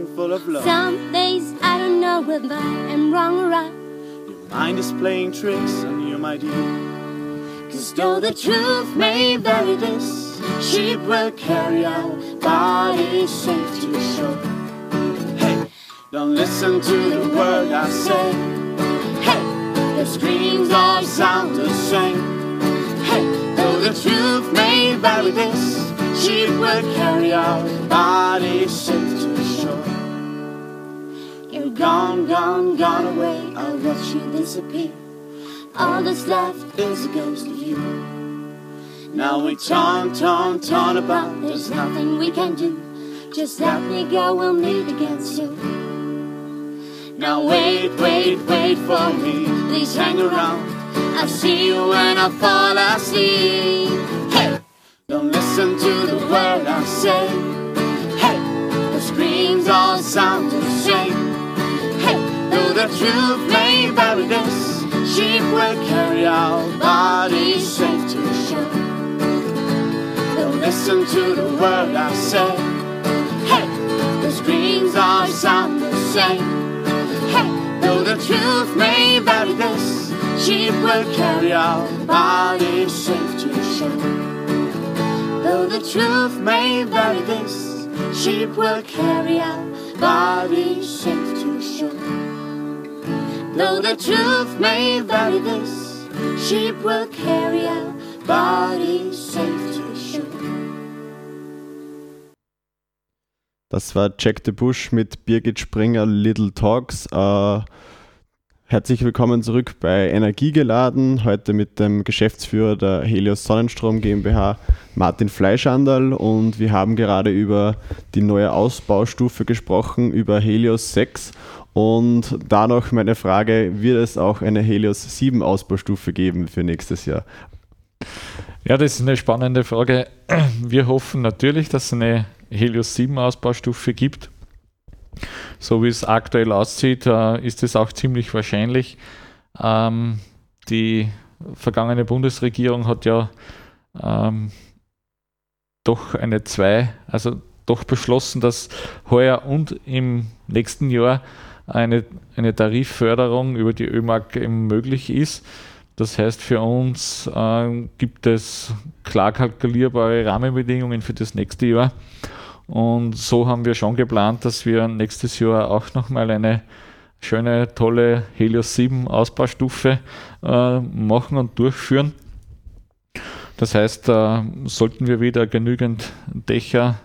[SPEAKER 4] and
[SPEAKER 5] full of love.
[SPEAKER 4] Some days I don't know if I am wrong or right.
[SPEAKER 5] Your mind is playing tricks on you, my dear. Cause though the truth may vary, this sheep will carry our bodies safe to shore. Hey, don't listen to the word I say. Hey, the screams all sound the same. Hey, though the truth may vary, this sheep will carry our bodies safe. You're gone, gone, gone away. I'll watch you disappear. All that's left is a ghost of you. Now we torn, torn, torn about. There's nothing we can do. Just let me go, we'll meet again soon. Now wait, wait, wait for me. Please hang around. I'll see you when I fall asleep. Hey, don't listen to the word I say. Hey, the screams all sound the truth may vary, this sheep will carry our bodies safe to the shore. Don't listen to the word I say. Hey, the screams all sound the same. Hey, though the truth may vary, this sheep will carry our bodies safe to shore. Though the truth may vary, this sheep will carry our bodies safe. Though the truth may vary, this sheep will carry our bodies safe to shore.
[SPEAKER 2] Das war Jack the Bush mit Birgit Springer Little Talks. Äh, herzlich willkommen zurück bei Energiegeladen. Heute mit dem Geschäftsführer der Helios Sonnenstrom GmbH, Martin Fleischandal. Und wir haben gerade über die neue Ausbaustufe gesprochen, über Helios 6. Und da noch meine Frage: Wird es auch eine Helios 7 Ausbaustufe geben für nächstes Jahr?
[SPEAKER 3] Ja, das ist eine spannende Frage. Wir hoffen natürlich, dass es eine Helios 7 Ausbaustufe gibt. So wie es aktuell aussieht, äh, ist es auch ziemlich wahrscheinlich. Ähm, die vergangene Bundesregierung hat ja ähm, doch eine 2, also doch beschlossen, dass heuer und im nächsten Jahr eine, eine Tarifförderung über die ÖMAG möglich ist. Das heißt, für uns äh, gibt es klar kalkulierbare Rahmenbedingungen für das nächste Jahr. Und so haben wir schon geplant, dass wir nächstes Jahr auch nochmal eine schöne, tolle Helios 7 Ausbaustufe äh, machen und durchführen. Das heißt, äh, sollten wir wieder genügend Dächer,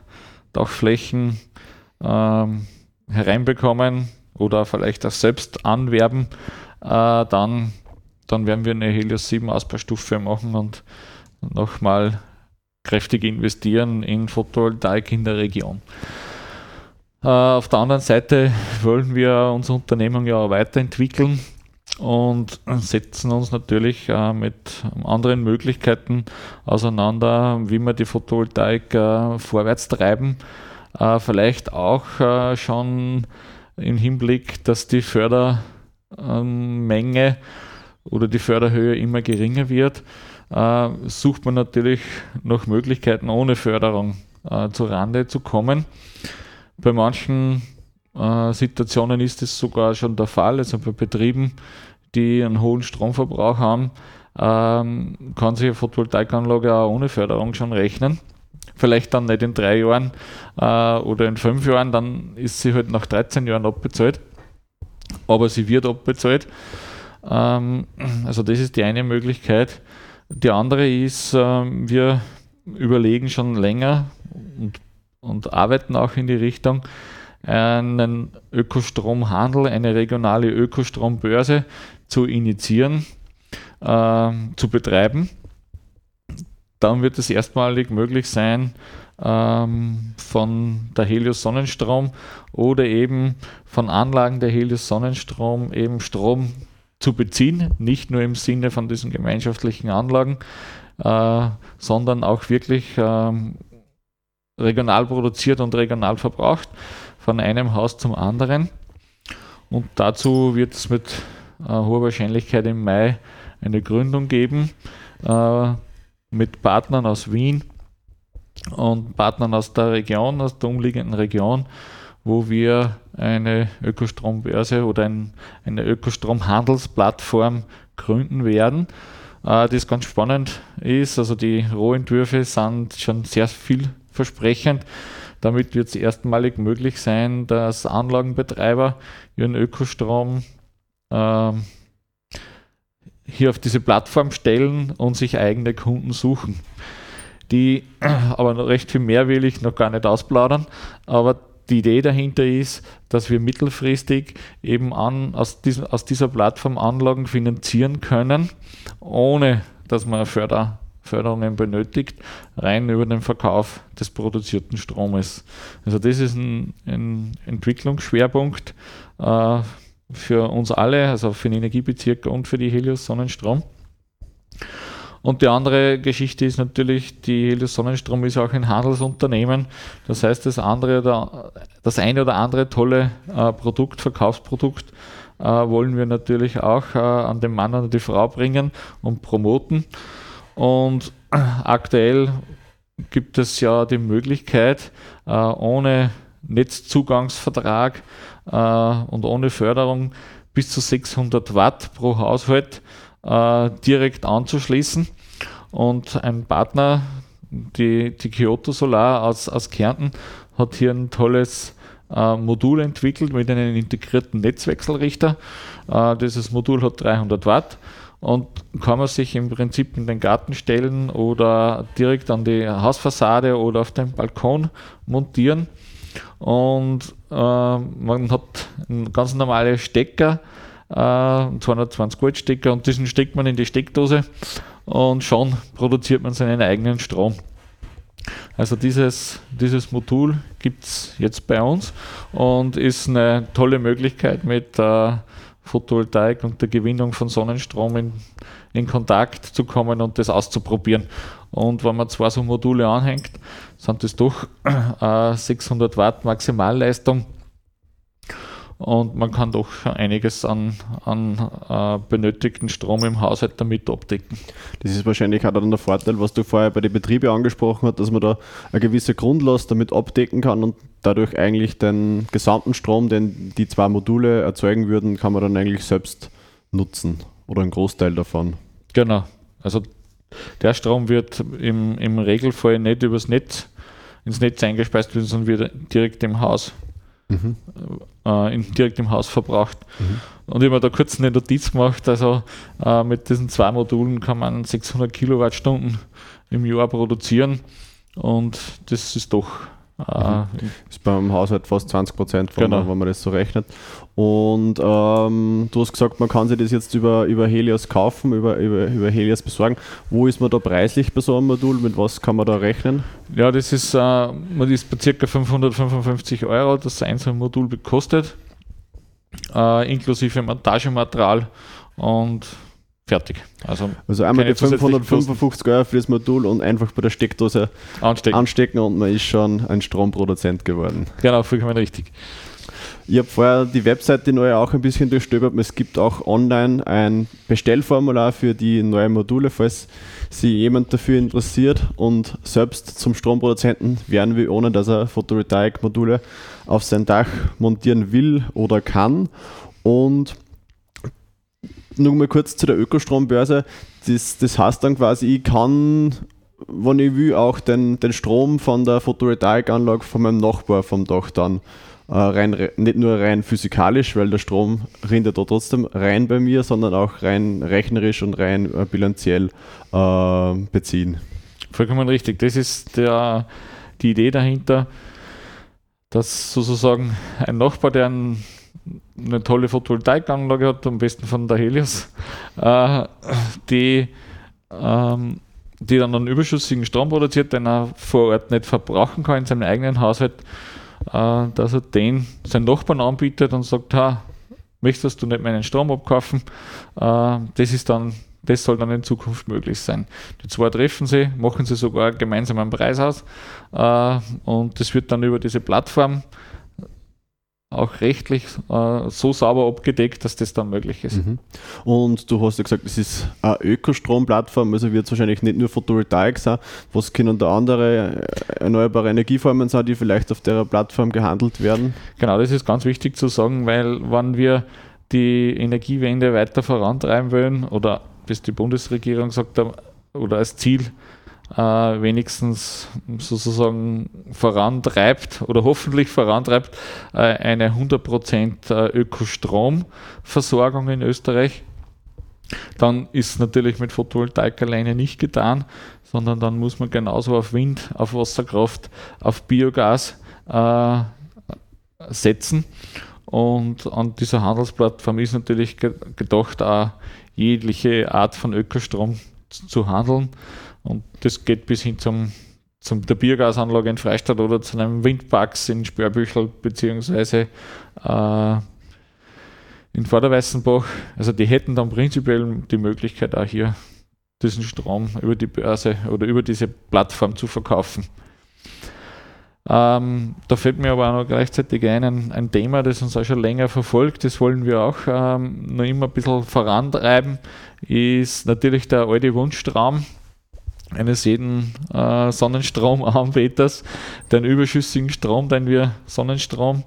[SPEAKER 3] Dachflächen ähm, hereinbekommen oder vielleicht auch selbst anwerben, äh, dann, dann werden wir eine Helios 7 Ausbaustufe machen und nochmal kräftig investieren in Photovoltaik in der Region. Äh, auf der anderen Seite wollen wir unsere Unternehmen ja auch weiterentwickeln und setzen uns natürlich äh, mit anderen Möglichkeiten auseinander, wie wir die Photovoltaik äh, vorwärts treiben. Äh, vielleicht auch äh, schon im Hinblick, dass die Fördermenge oder die Förderhöhe immer geringer wird, äh, sucht man natürlich nach Möglichkeiten, ohne Förderung äh, zu Rande zu kommen. Bei manchen äh, Situationen ist es sogar schon der Fall, also bei Betrieben, die einen hohen Stromverbrauch haben, ähm, kann sich eine Photovoltaikanlage auch ohne Förderung schon rechnen. Vielleicht dann nicht in drei Jahren äh, oder in fünf Jahren, dann ist sie halt nach 13 Jahren abbezahlt. Aber sie wird abbezahlt. Ähm, also das ist die eine Möglichkeit. Die andere ist, ähm, wir überlegen schon länger und, und arbeiten auch in die Richtung, einen Ökostromhandel, eine regionale Ökostrombörse zu initiieren, äh, zu betreiben. Dann wird es erstmalig möglich sein, ähm, von der Helios Sonnenstrom oder eben von Anlagen der Helios Sonnenstrom eben Strom zu beziehen, nicht nur im Sinne von diesen gemeinschaftlichen Anlagen, äh, sondern auch wirklich ähm, regional produziert und regional verbraucht, von einem Haus zum anderen. Und dazu wird es mit äh, hoher Wahrscheinlichkeit im Mai eine Gründung geben äh, mit Partnern aus Wien und Partnern aus der Region, aus der umliegenden Region, wo wir eine Ökostrombörse oder ein, eine Ökostromhandelsplattform gründen werden, äh, das ganz spannend ist. Also die Rohentwürfe sind schon sehr vielversprechend. Damit wird es erstmalig möglich sein, dass Anlagenbetreiber ihren Ökostrom ähm, hier auf diese Plattform stellen und sich eigene Kunden suchen. Die aber noch recht viel mehr will ich noch gar nicht ausplaudern, aber die Idee dahinter ist, dass wir mittelfristig eben an, aus, diesem, aus dieser Plattform Anlagen finanzieren können, ohne dass man Förder, Förderungen benötigt, rein über den Verkauf des produzierten Stromes. Also das ist ein, ein Entwicklungsschwerpunkt äh, für uns alle, also für den Energiebezirk und für die Helios Sonnenstrom. Und die andere Geschichte ist natürlich, die Helios Sonnenstrom ist auch ein Handelsunternehmen. Das heißt, das, andere oder, das eine oder andere tolle äh, Produkt, Verkaufsprodukt, äh, wollen wir natürlich auch äh, an den Mann oder die Frau bringen und promoten. Und aktuell gibt es ja die Möglichkeit, äh, ohne Netzzugangsvertrag und ohne Förderung bis zu 600 Watt pro Haushalt äh, direkt anzuschließen. Und ein Partner, die, die Kyoto Solar aus, aus Kärnten, hat hier ein tolles äh, Modul entwickelt mit einem integrierten Netzwechselrichter. Äh, dieses Modul hat 300 Watt und kann man sich im Prinzip in den Garten stellen oder direkt an die Hausfassade oder auf den Balkon montieren. Und äh, man hat einen ganz normale Stecker, äh, 220 Volt Stecker und diesen steckt man in die Steckdose und schon produziert man seinen eigenen Strom. Also dieses, dieses Modul gibt es jetzt bei uns und ist eine tolle Möglichkeit mit äh, Photovoltaik und der Gewinnung von Sonnenstrom in, in Kontakt zu kommen und das auszuprobieren. Und wenn man zwei so Module anhängt, sind das doch äh, 600 Watt Maximalleistung und man kann doch einiges an, an äh, benötigten Strom im Haushalt damit abdecken.
[SPEAKER 2] Das ist wahrscheinlich auch dann der Vorteil, was du vorher bei den Betrieben angesprochen hast, dass man da eine gewisse Grundlast damit abdecken kann und dadurch eigentlich den gesamten Strom, den die zwei Module erzeugen würden, kann man dann eigentlich selbst nutzen oder einen Großteil davon.
[SPEAKER 3] Genau. Also der Strom wird im, im Regelfall nicht übers Netz ins Netz eingespeist werden, sondern wird direkt im Haus
[SPEAKER 2] Mhm.
[SPEAKER 3] äh, in, direkt im Haus verbraucht. Und ich habe mir da kurz eine Notiz gemacht, also äh, mit diesen zwei Modulen kann man 600 Kilowattstunden im Jahr produzieren und das ist doch äh,
[SPEAKER 2] Ist beim Haushalt fast 20 Prozent,
[SPEAKER 3] Genau.
[SPEAKER 2] wenn man das so rechnet. Und ähm, du hast gesagt, man kann sich das jetzt über, über Helios kaufen, über, über, über Helios besorgen. Wo ist man da preislich bei so einem Modul? Mit was kann man da rechnen?
[SPEAKER 3] Ja, das ist, äh, man ist bei ca. 555 Euro, das einzelne Modul bekostet, äh, inklusive Montagematerial und fertig. Also
[SPEAKER 2] Also einmal die
[SPEAKER 3] zusätzlichen
[SPEAKER 2] 555 Euro für das Modul und einfach bei der Steckdose
[SPEAKER 3] anstecken.
[SPEAKER 2] anstecken und man ist schon ein Stromproduzent geworden.
[SPEAKER 3] genau, vollkommen richtig.
[SPEAKER 2] Ich habe vorher die Webseite neu auch ein bisschen durchstöbert. Es gibt auch online ein Bestellformular für die neuen Module, falls sich jemand dafür interessiert und selbst zum Stromproduzenten werden will, ohne dass er Photovoltaik-Module auf sein Dach montieren will oder kann. Und nur mal kurz zu der Ökostrombörse. Das, das heißt dann quasi, ich kann wenn ich will, auch den, den Strom von der Photovoltaikanlage von meinem Nachbar vom Dach dann äh, rein, re- nicht nur rein physikalisch, weil der Strom rinnt ja da trotzdem rein bei mir, sondern auch rein rechnerisch und rein äh, bilanziell äh, beziehen.
[SPEAKER 3] Vollkommen richtig. Das ist der, die Idee dahinter, dass sozusagen ein Nachbar, der ein, eine tolle Photovoltaikanlage hat, am besten von der Helios, äh, die, ähm, die dann einen überschüssigen Strom produziert, den er vor Ort nicht verbrauchen kann in seinem eigenen Haushalt, äh, dass er den seinen Nachbarn anbietet und sagt, ha, möchtest du nicht meinen Strom abkaufen? Äh, das ist dann, das soll dann in Zukunft möglich sein. Die zwei treffen sie, machen sie sogar gemeinsam einen Preis aus äh, und das wird dann über diese Plattform auch rechtlich äh, so sauber abgedeckt, dass das dann möglich ist.
[SPEAKER 2] Mhm. Und du hast ja gesagt, es ist eine Ökostromplattform, also wird es wahrscheinlich nicht nur Photovoltaik sein. Was können da andere äh, erneuerbare Energieformen sein, die vielleicht auf der Plattform gehandelt werden?
[SPEAKER 3] Genau, das ist ganz wichtig zu sagen, weil wenn wir die Energiewende weiter vorantreiben wollen oder bis die Bundesregierung sagt oder als Ziel äh, wenigstens sozusagen vorantreibt oder hoffentlich vorantreibt äh, eine 100% äh, Ökostromversorgung in Österreich, dann ist natürlich mit Photovoltaik alleine nicht getan, sondern dann muss man genauso auf Wind, auf Wasserkraft, auf Biogas äh, setzen. Und an dieser Handelsplattform ist natürlich ge gedacht, auch jegliche Art von Ökostrom zu handeln. Und das geht bis hin zum, zum der Biogasanlage in Freistadt oder zu einem Windparks in Spörbüchel beziehungsweise äh, in Vorderweißenbach. Also die hätten dann prinzipiell die Möglichkeit auch hier diesen Strom über die Börse oder über diese Plattform zu verkaufen. Ähm, da fällt mir aber auch noch gleichzeitig ein, ein, ein Thema, das uns auch schon länger verfolgt, das wollen wir auch ähm, noch immer ein bisschen vorantreiben, ist natürlich der alte Wunschtraum eines jeden äh, Sonnenstromanbieters, den überschüssigen Strom, den wir Sonnenstrom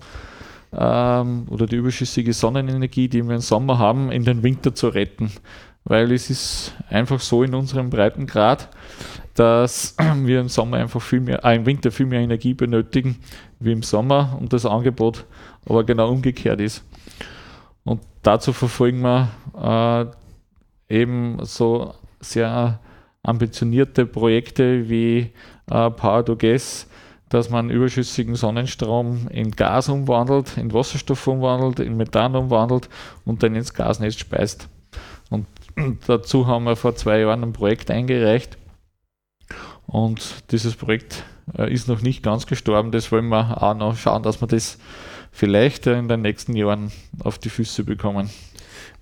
[SPEAKER 3] ähm, oder die überschüssige Sonnenenergie, die wir im Sommer haben, in den Winter zu retten. Weil es ist einfach so in unserem Breitengrad, dass wir im Sommer einfach viel mehr, äh, im Winter viel mehr Energie benötigen wie im Sommer und das Angebot aber genau umgekehrt ist. Und dazu verfolgen wir äh, eben so sehr ambitionierte Projekte wie äh, Power to Gas, dass man überschüssigen Sonnenstrom in Gas umwandelt, in Wasserstoff umwandelt, in Methan umwandelt und dann ins Gasnetz speist. Und dazu haben wir vor zwei Jahren ein Projekt eingereicht. Und dieses Projekt äh, ist noch nicht ganz gestorben. Das wollen wir auch noch schauen, dass wir das vielleicht in den nächsten Jahren auf die Füße bekommen.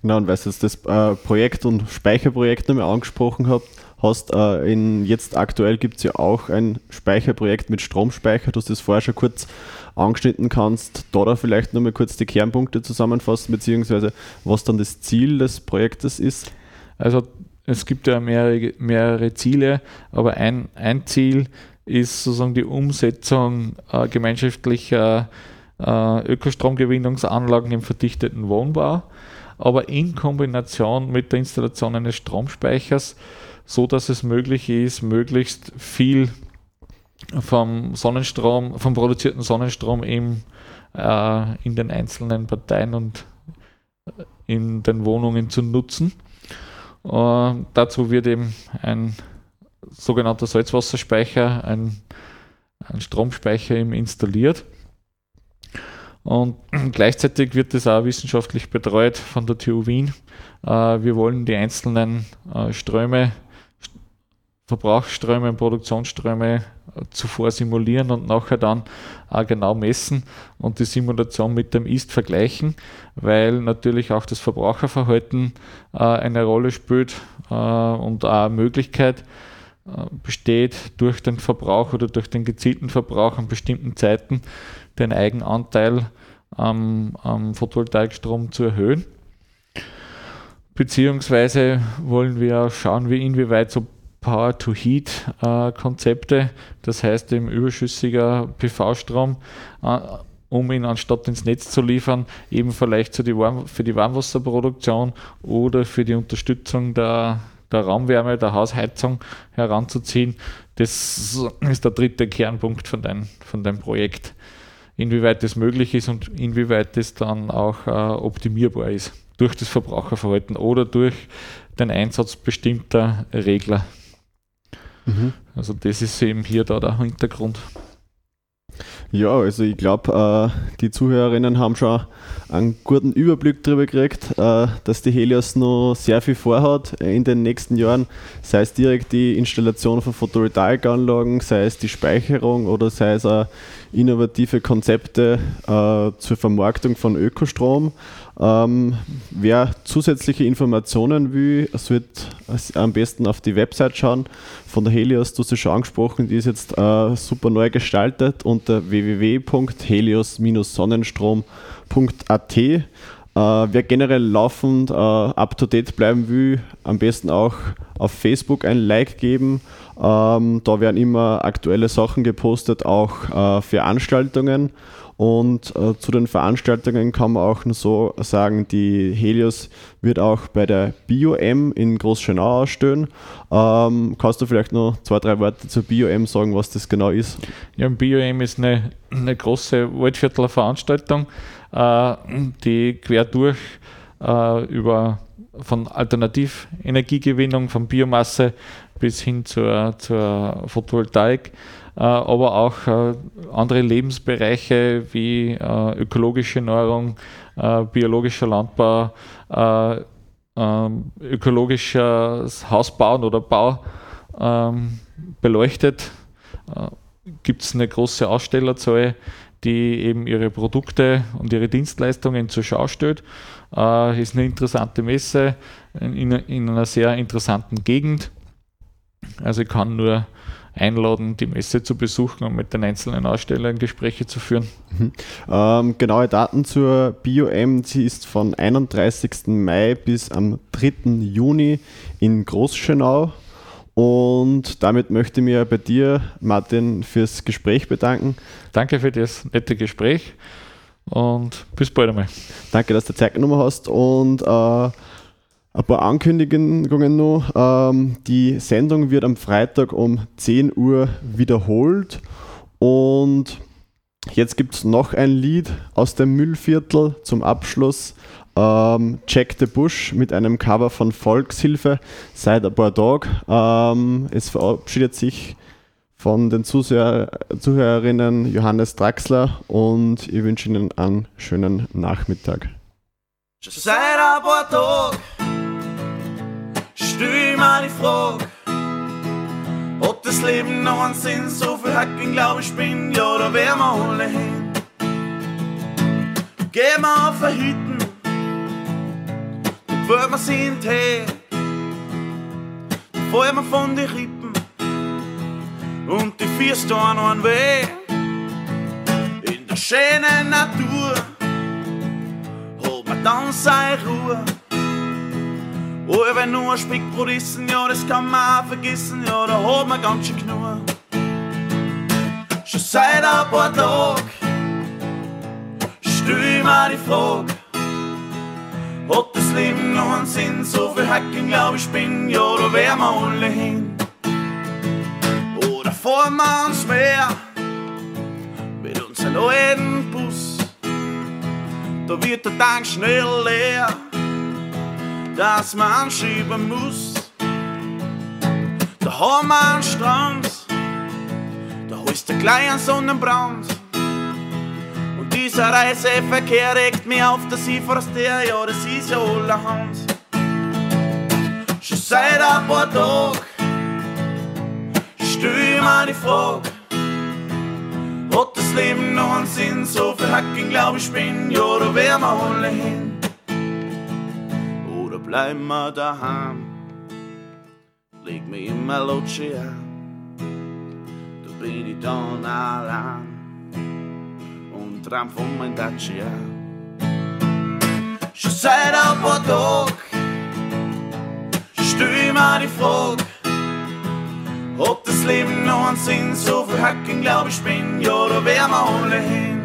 [SPEAKER 2] Genau, und weil du jetzt das äh, Projekt und Speicherprojekt nochmal angesprochen habt, hast, äh, in, jetzt aktuell gibt es ja auch ein Speicherprojekt mit Stromspeicher, du hast das vorher schon kurz angeschnitten kannst, da, da vielleicht nochmal kurz die Kernpunkte zusammenfassen, beziehungsweise was dann das Ziel des Projektes ist.
[SPEAKER 3] Also es gibt ja mehrere, mehrere Ziele, aber ein, ein Ziel ist sozusagen die Umsetzung äh, gemeinschaftlicher äh, Ökostromgewinnungsanlagen im verdichteten Wohnbau, aber in Kombination mit der Installation eines Stromspeichers, so dass es möglich ist, möglichst viel vom Sonnenstrom, vom produzierten Sonnenstrom im, äh, in den einzelnen Parteien und in den Wohnungen zu nutzen. Äh, dazu wird eben ein sogenannter Salzwasserspeicher, ein, ein Stromspeicher eben installiert. Und gleichzeitig wird das auch wissenschaftlich betreut von der TU Wien. Äh, wir wollen die einzelnen äh, Ströme, St- Verbrauchsströme und Produktionsströme zuvor simulieren und nachher dann auch genau messen und die Simulation mit dem Ist vergleichen, weil natürlich auch das Verbraucherverhalten äh, eine Rolle spielt äh, und auch eine Möglichkeit äh, besteht, durch den Verbrauch oder durch den gezielten Verbrauch an bestimmten Zeiten den Eigenanteil am, am Photovoltaikstrom zu erhöhen. Beziehungsweise wollen wir auch schauen, wie inwieweit so Power-to-Heat-Konzepte, das heißt eben überschüssiger PV-Strom, äh, um ihn anstatt ins Netz zu liefern, eben vielleicht für die, Warmwasserproduktion oder für die Unterstützung der, der Raumwärme, der Hausheizung heranzuziehen. Das ist der dritte Kernpunkt von, dein, von deinem Projekt. Inwieweit das möglich ist und inwieweit das dann auch äh, optimierbar ist durch das Verbraucherverhalten oder durch den Einsatz bestimmter Regler.
[SPEAKER 2] Mhm.
[SPEAKER 3] Also das ist eben hier da der Hintergrund.
[SPEAKER 2] Ja, also ich glaube, äh, die Zuhörerinnen haben schon einen guten Überblick darüber gekriegt, äh, dass die Helios noch sehr viel vorhat in den nächsten Jahren, sei es direkt die Installation von Photovoltaikanlagen, sei es die Speicherung oder sei es auch innovative Konzepte äh, zur Vermarktung von Ökostrom. Ähm, wer zusätzliche Informationen will, sollte am besten auf die Website schauen. Von der Helios, du hast es schon angesprochen, die ist jetzt äh, super neu gestaltet unter www.helios-sonnenstrom.at. Äh, wer generell laufend äh, up to date bleiben will, am besten auch auf Facebook ein Like geben. Ähm, da werden immer aktuelle Sachen gepostet, auch äh, Veranstaltungen. Und äh, zu den Veranstaltungen kann man auch nur so sagen, die Helios wird auch bei der BioM in Großschönau ausstellen. Ähm, kannst du vielleicht noch zwei, drei Worte zur BioM sagen, was das genau ist?
[SPEAKER 3] Ja, BioM ist eine, eine große Waldviertler Veranstaltung, äh, die quer durch äh, über von Alternativenergiegewinnung, von Biomasse bis hin zur, zur Photovoltaik, aber auch äh, andere Lebensbereiche wie äh, ökologische Ernährung, äh, biologischer Landbau, äh, ähm, ökologisches Hausbauen oder Bau ähm, beleuchtet. Äh, Gibt es eine große Ausstellerzahl, die eben ihre Produkte und ihre Dienstleistungen zur Schau stellt. Äh, ist eine interessante Messe in, in einer sehr interessanten Gegend. Also ich kann nur einladen, die Messe zu besuchen und mit den einzelnen Ausstellern Gespräche zu führen.
[SPEAKER 2] Ähm, genaue Daten zur BioM, sie ist von 31. Mai bis am 3. Juni in Großschönau. Und damit möchte ich mich bei dir, Martin, fürs Gespräch bedanken.
[SPEAKER 3] Danke für das nette Gespräch und bis bald einmal.
[SPEAKER 2] Danke, dass du Zeit genommen hast und äh, ein paar Ankündigungen noch. Ähm, die Sendung wird am Freitag um 10 Uhr wiederholt und jetzt gibt es noch ein Lied aus dem Müllviertel zum Abschluss. Ähm, Jack the Bush mit einem Cover von Volkshilfe ein paar Tagen. Ähm, es verabschiedet sich von den Zuseher, Zuhörerinnen Johannes Draxler und ich wünsche Ihnen einen schönen Nachmittag.
[SPEAKER 5] Ein paar Tagen stell mir die Frage, hat das Leben noch einen Sinn? So viel Hacken, glaub ich, bin, ja, da wär wir alle hin. Gehen wir auf ein Hütten, und wo wir sind, hey, dann fallen wir von den Rippen und die Füße tun einen weh. In der schönen Natur holt man dann seine Ruhe. Oh, wenn nur ein Spickbrot essen, ja, das kann man auch vergessen, ja, da hat man ganz schön genug. Schon seit ein paar Tagen stell ich mir die Frage, hat das Leben noch einen Sinn? So viel Hacken, glaub ich, bin, ja, da wär wir alle hin. Oder fahren wir ans Meer mit unserem alten Bus, da wird der Tank schnell leer dass man schieben muss. Da haben wir einen Strand, da ist der kleine Sonnenbrand. Und dieser Reiseverkehr regt mich auf, dass ich verstehe, ja, das ist ja allerhand. Schon seit ein paar Tagen stell ich mir die Frage, hat das Leben noch einen Sinn? So viel Hacken, glaub ich, bin, ja, da wär wir alle hin bleib mal daheim. Leg mich in mein Lutschi an, da bin ich dann allein und tram von mein Dacia. Schon seit ein paar Tagen stell ich mir die Frage, ob das Leben noch einen Sinn, so viel Hacken glaub ich bin, ja, da wär wir alle hin.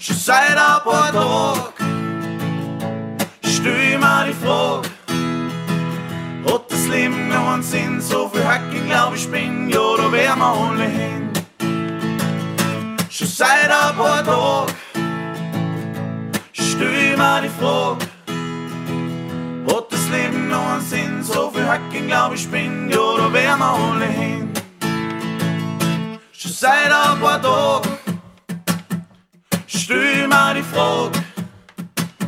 [SPEAKER 5] Schon seit ein paar Tagen ich mir die Frage, das Leben noch einen Sinn? So viel Hacken, glaub ich bin, ja, da wär wir alle hin. Schon seit ein paar Tagen stell ich mir die Frage, hat das Leben noch einen Sinn? So viel Hacken, glaub ich bin, ja, da wär wir alle hin. Schon seit ein paar Tagen stell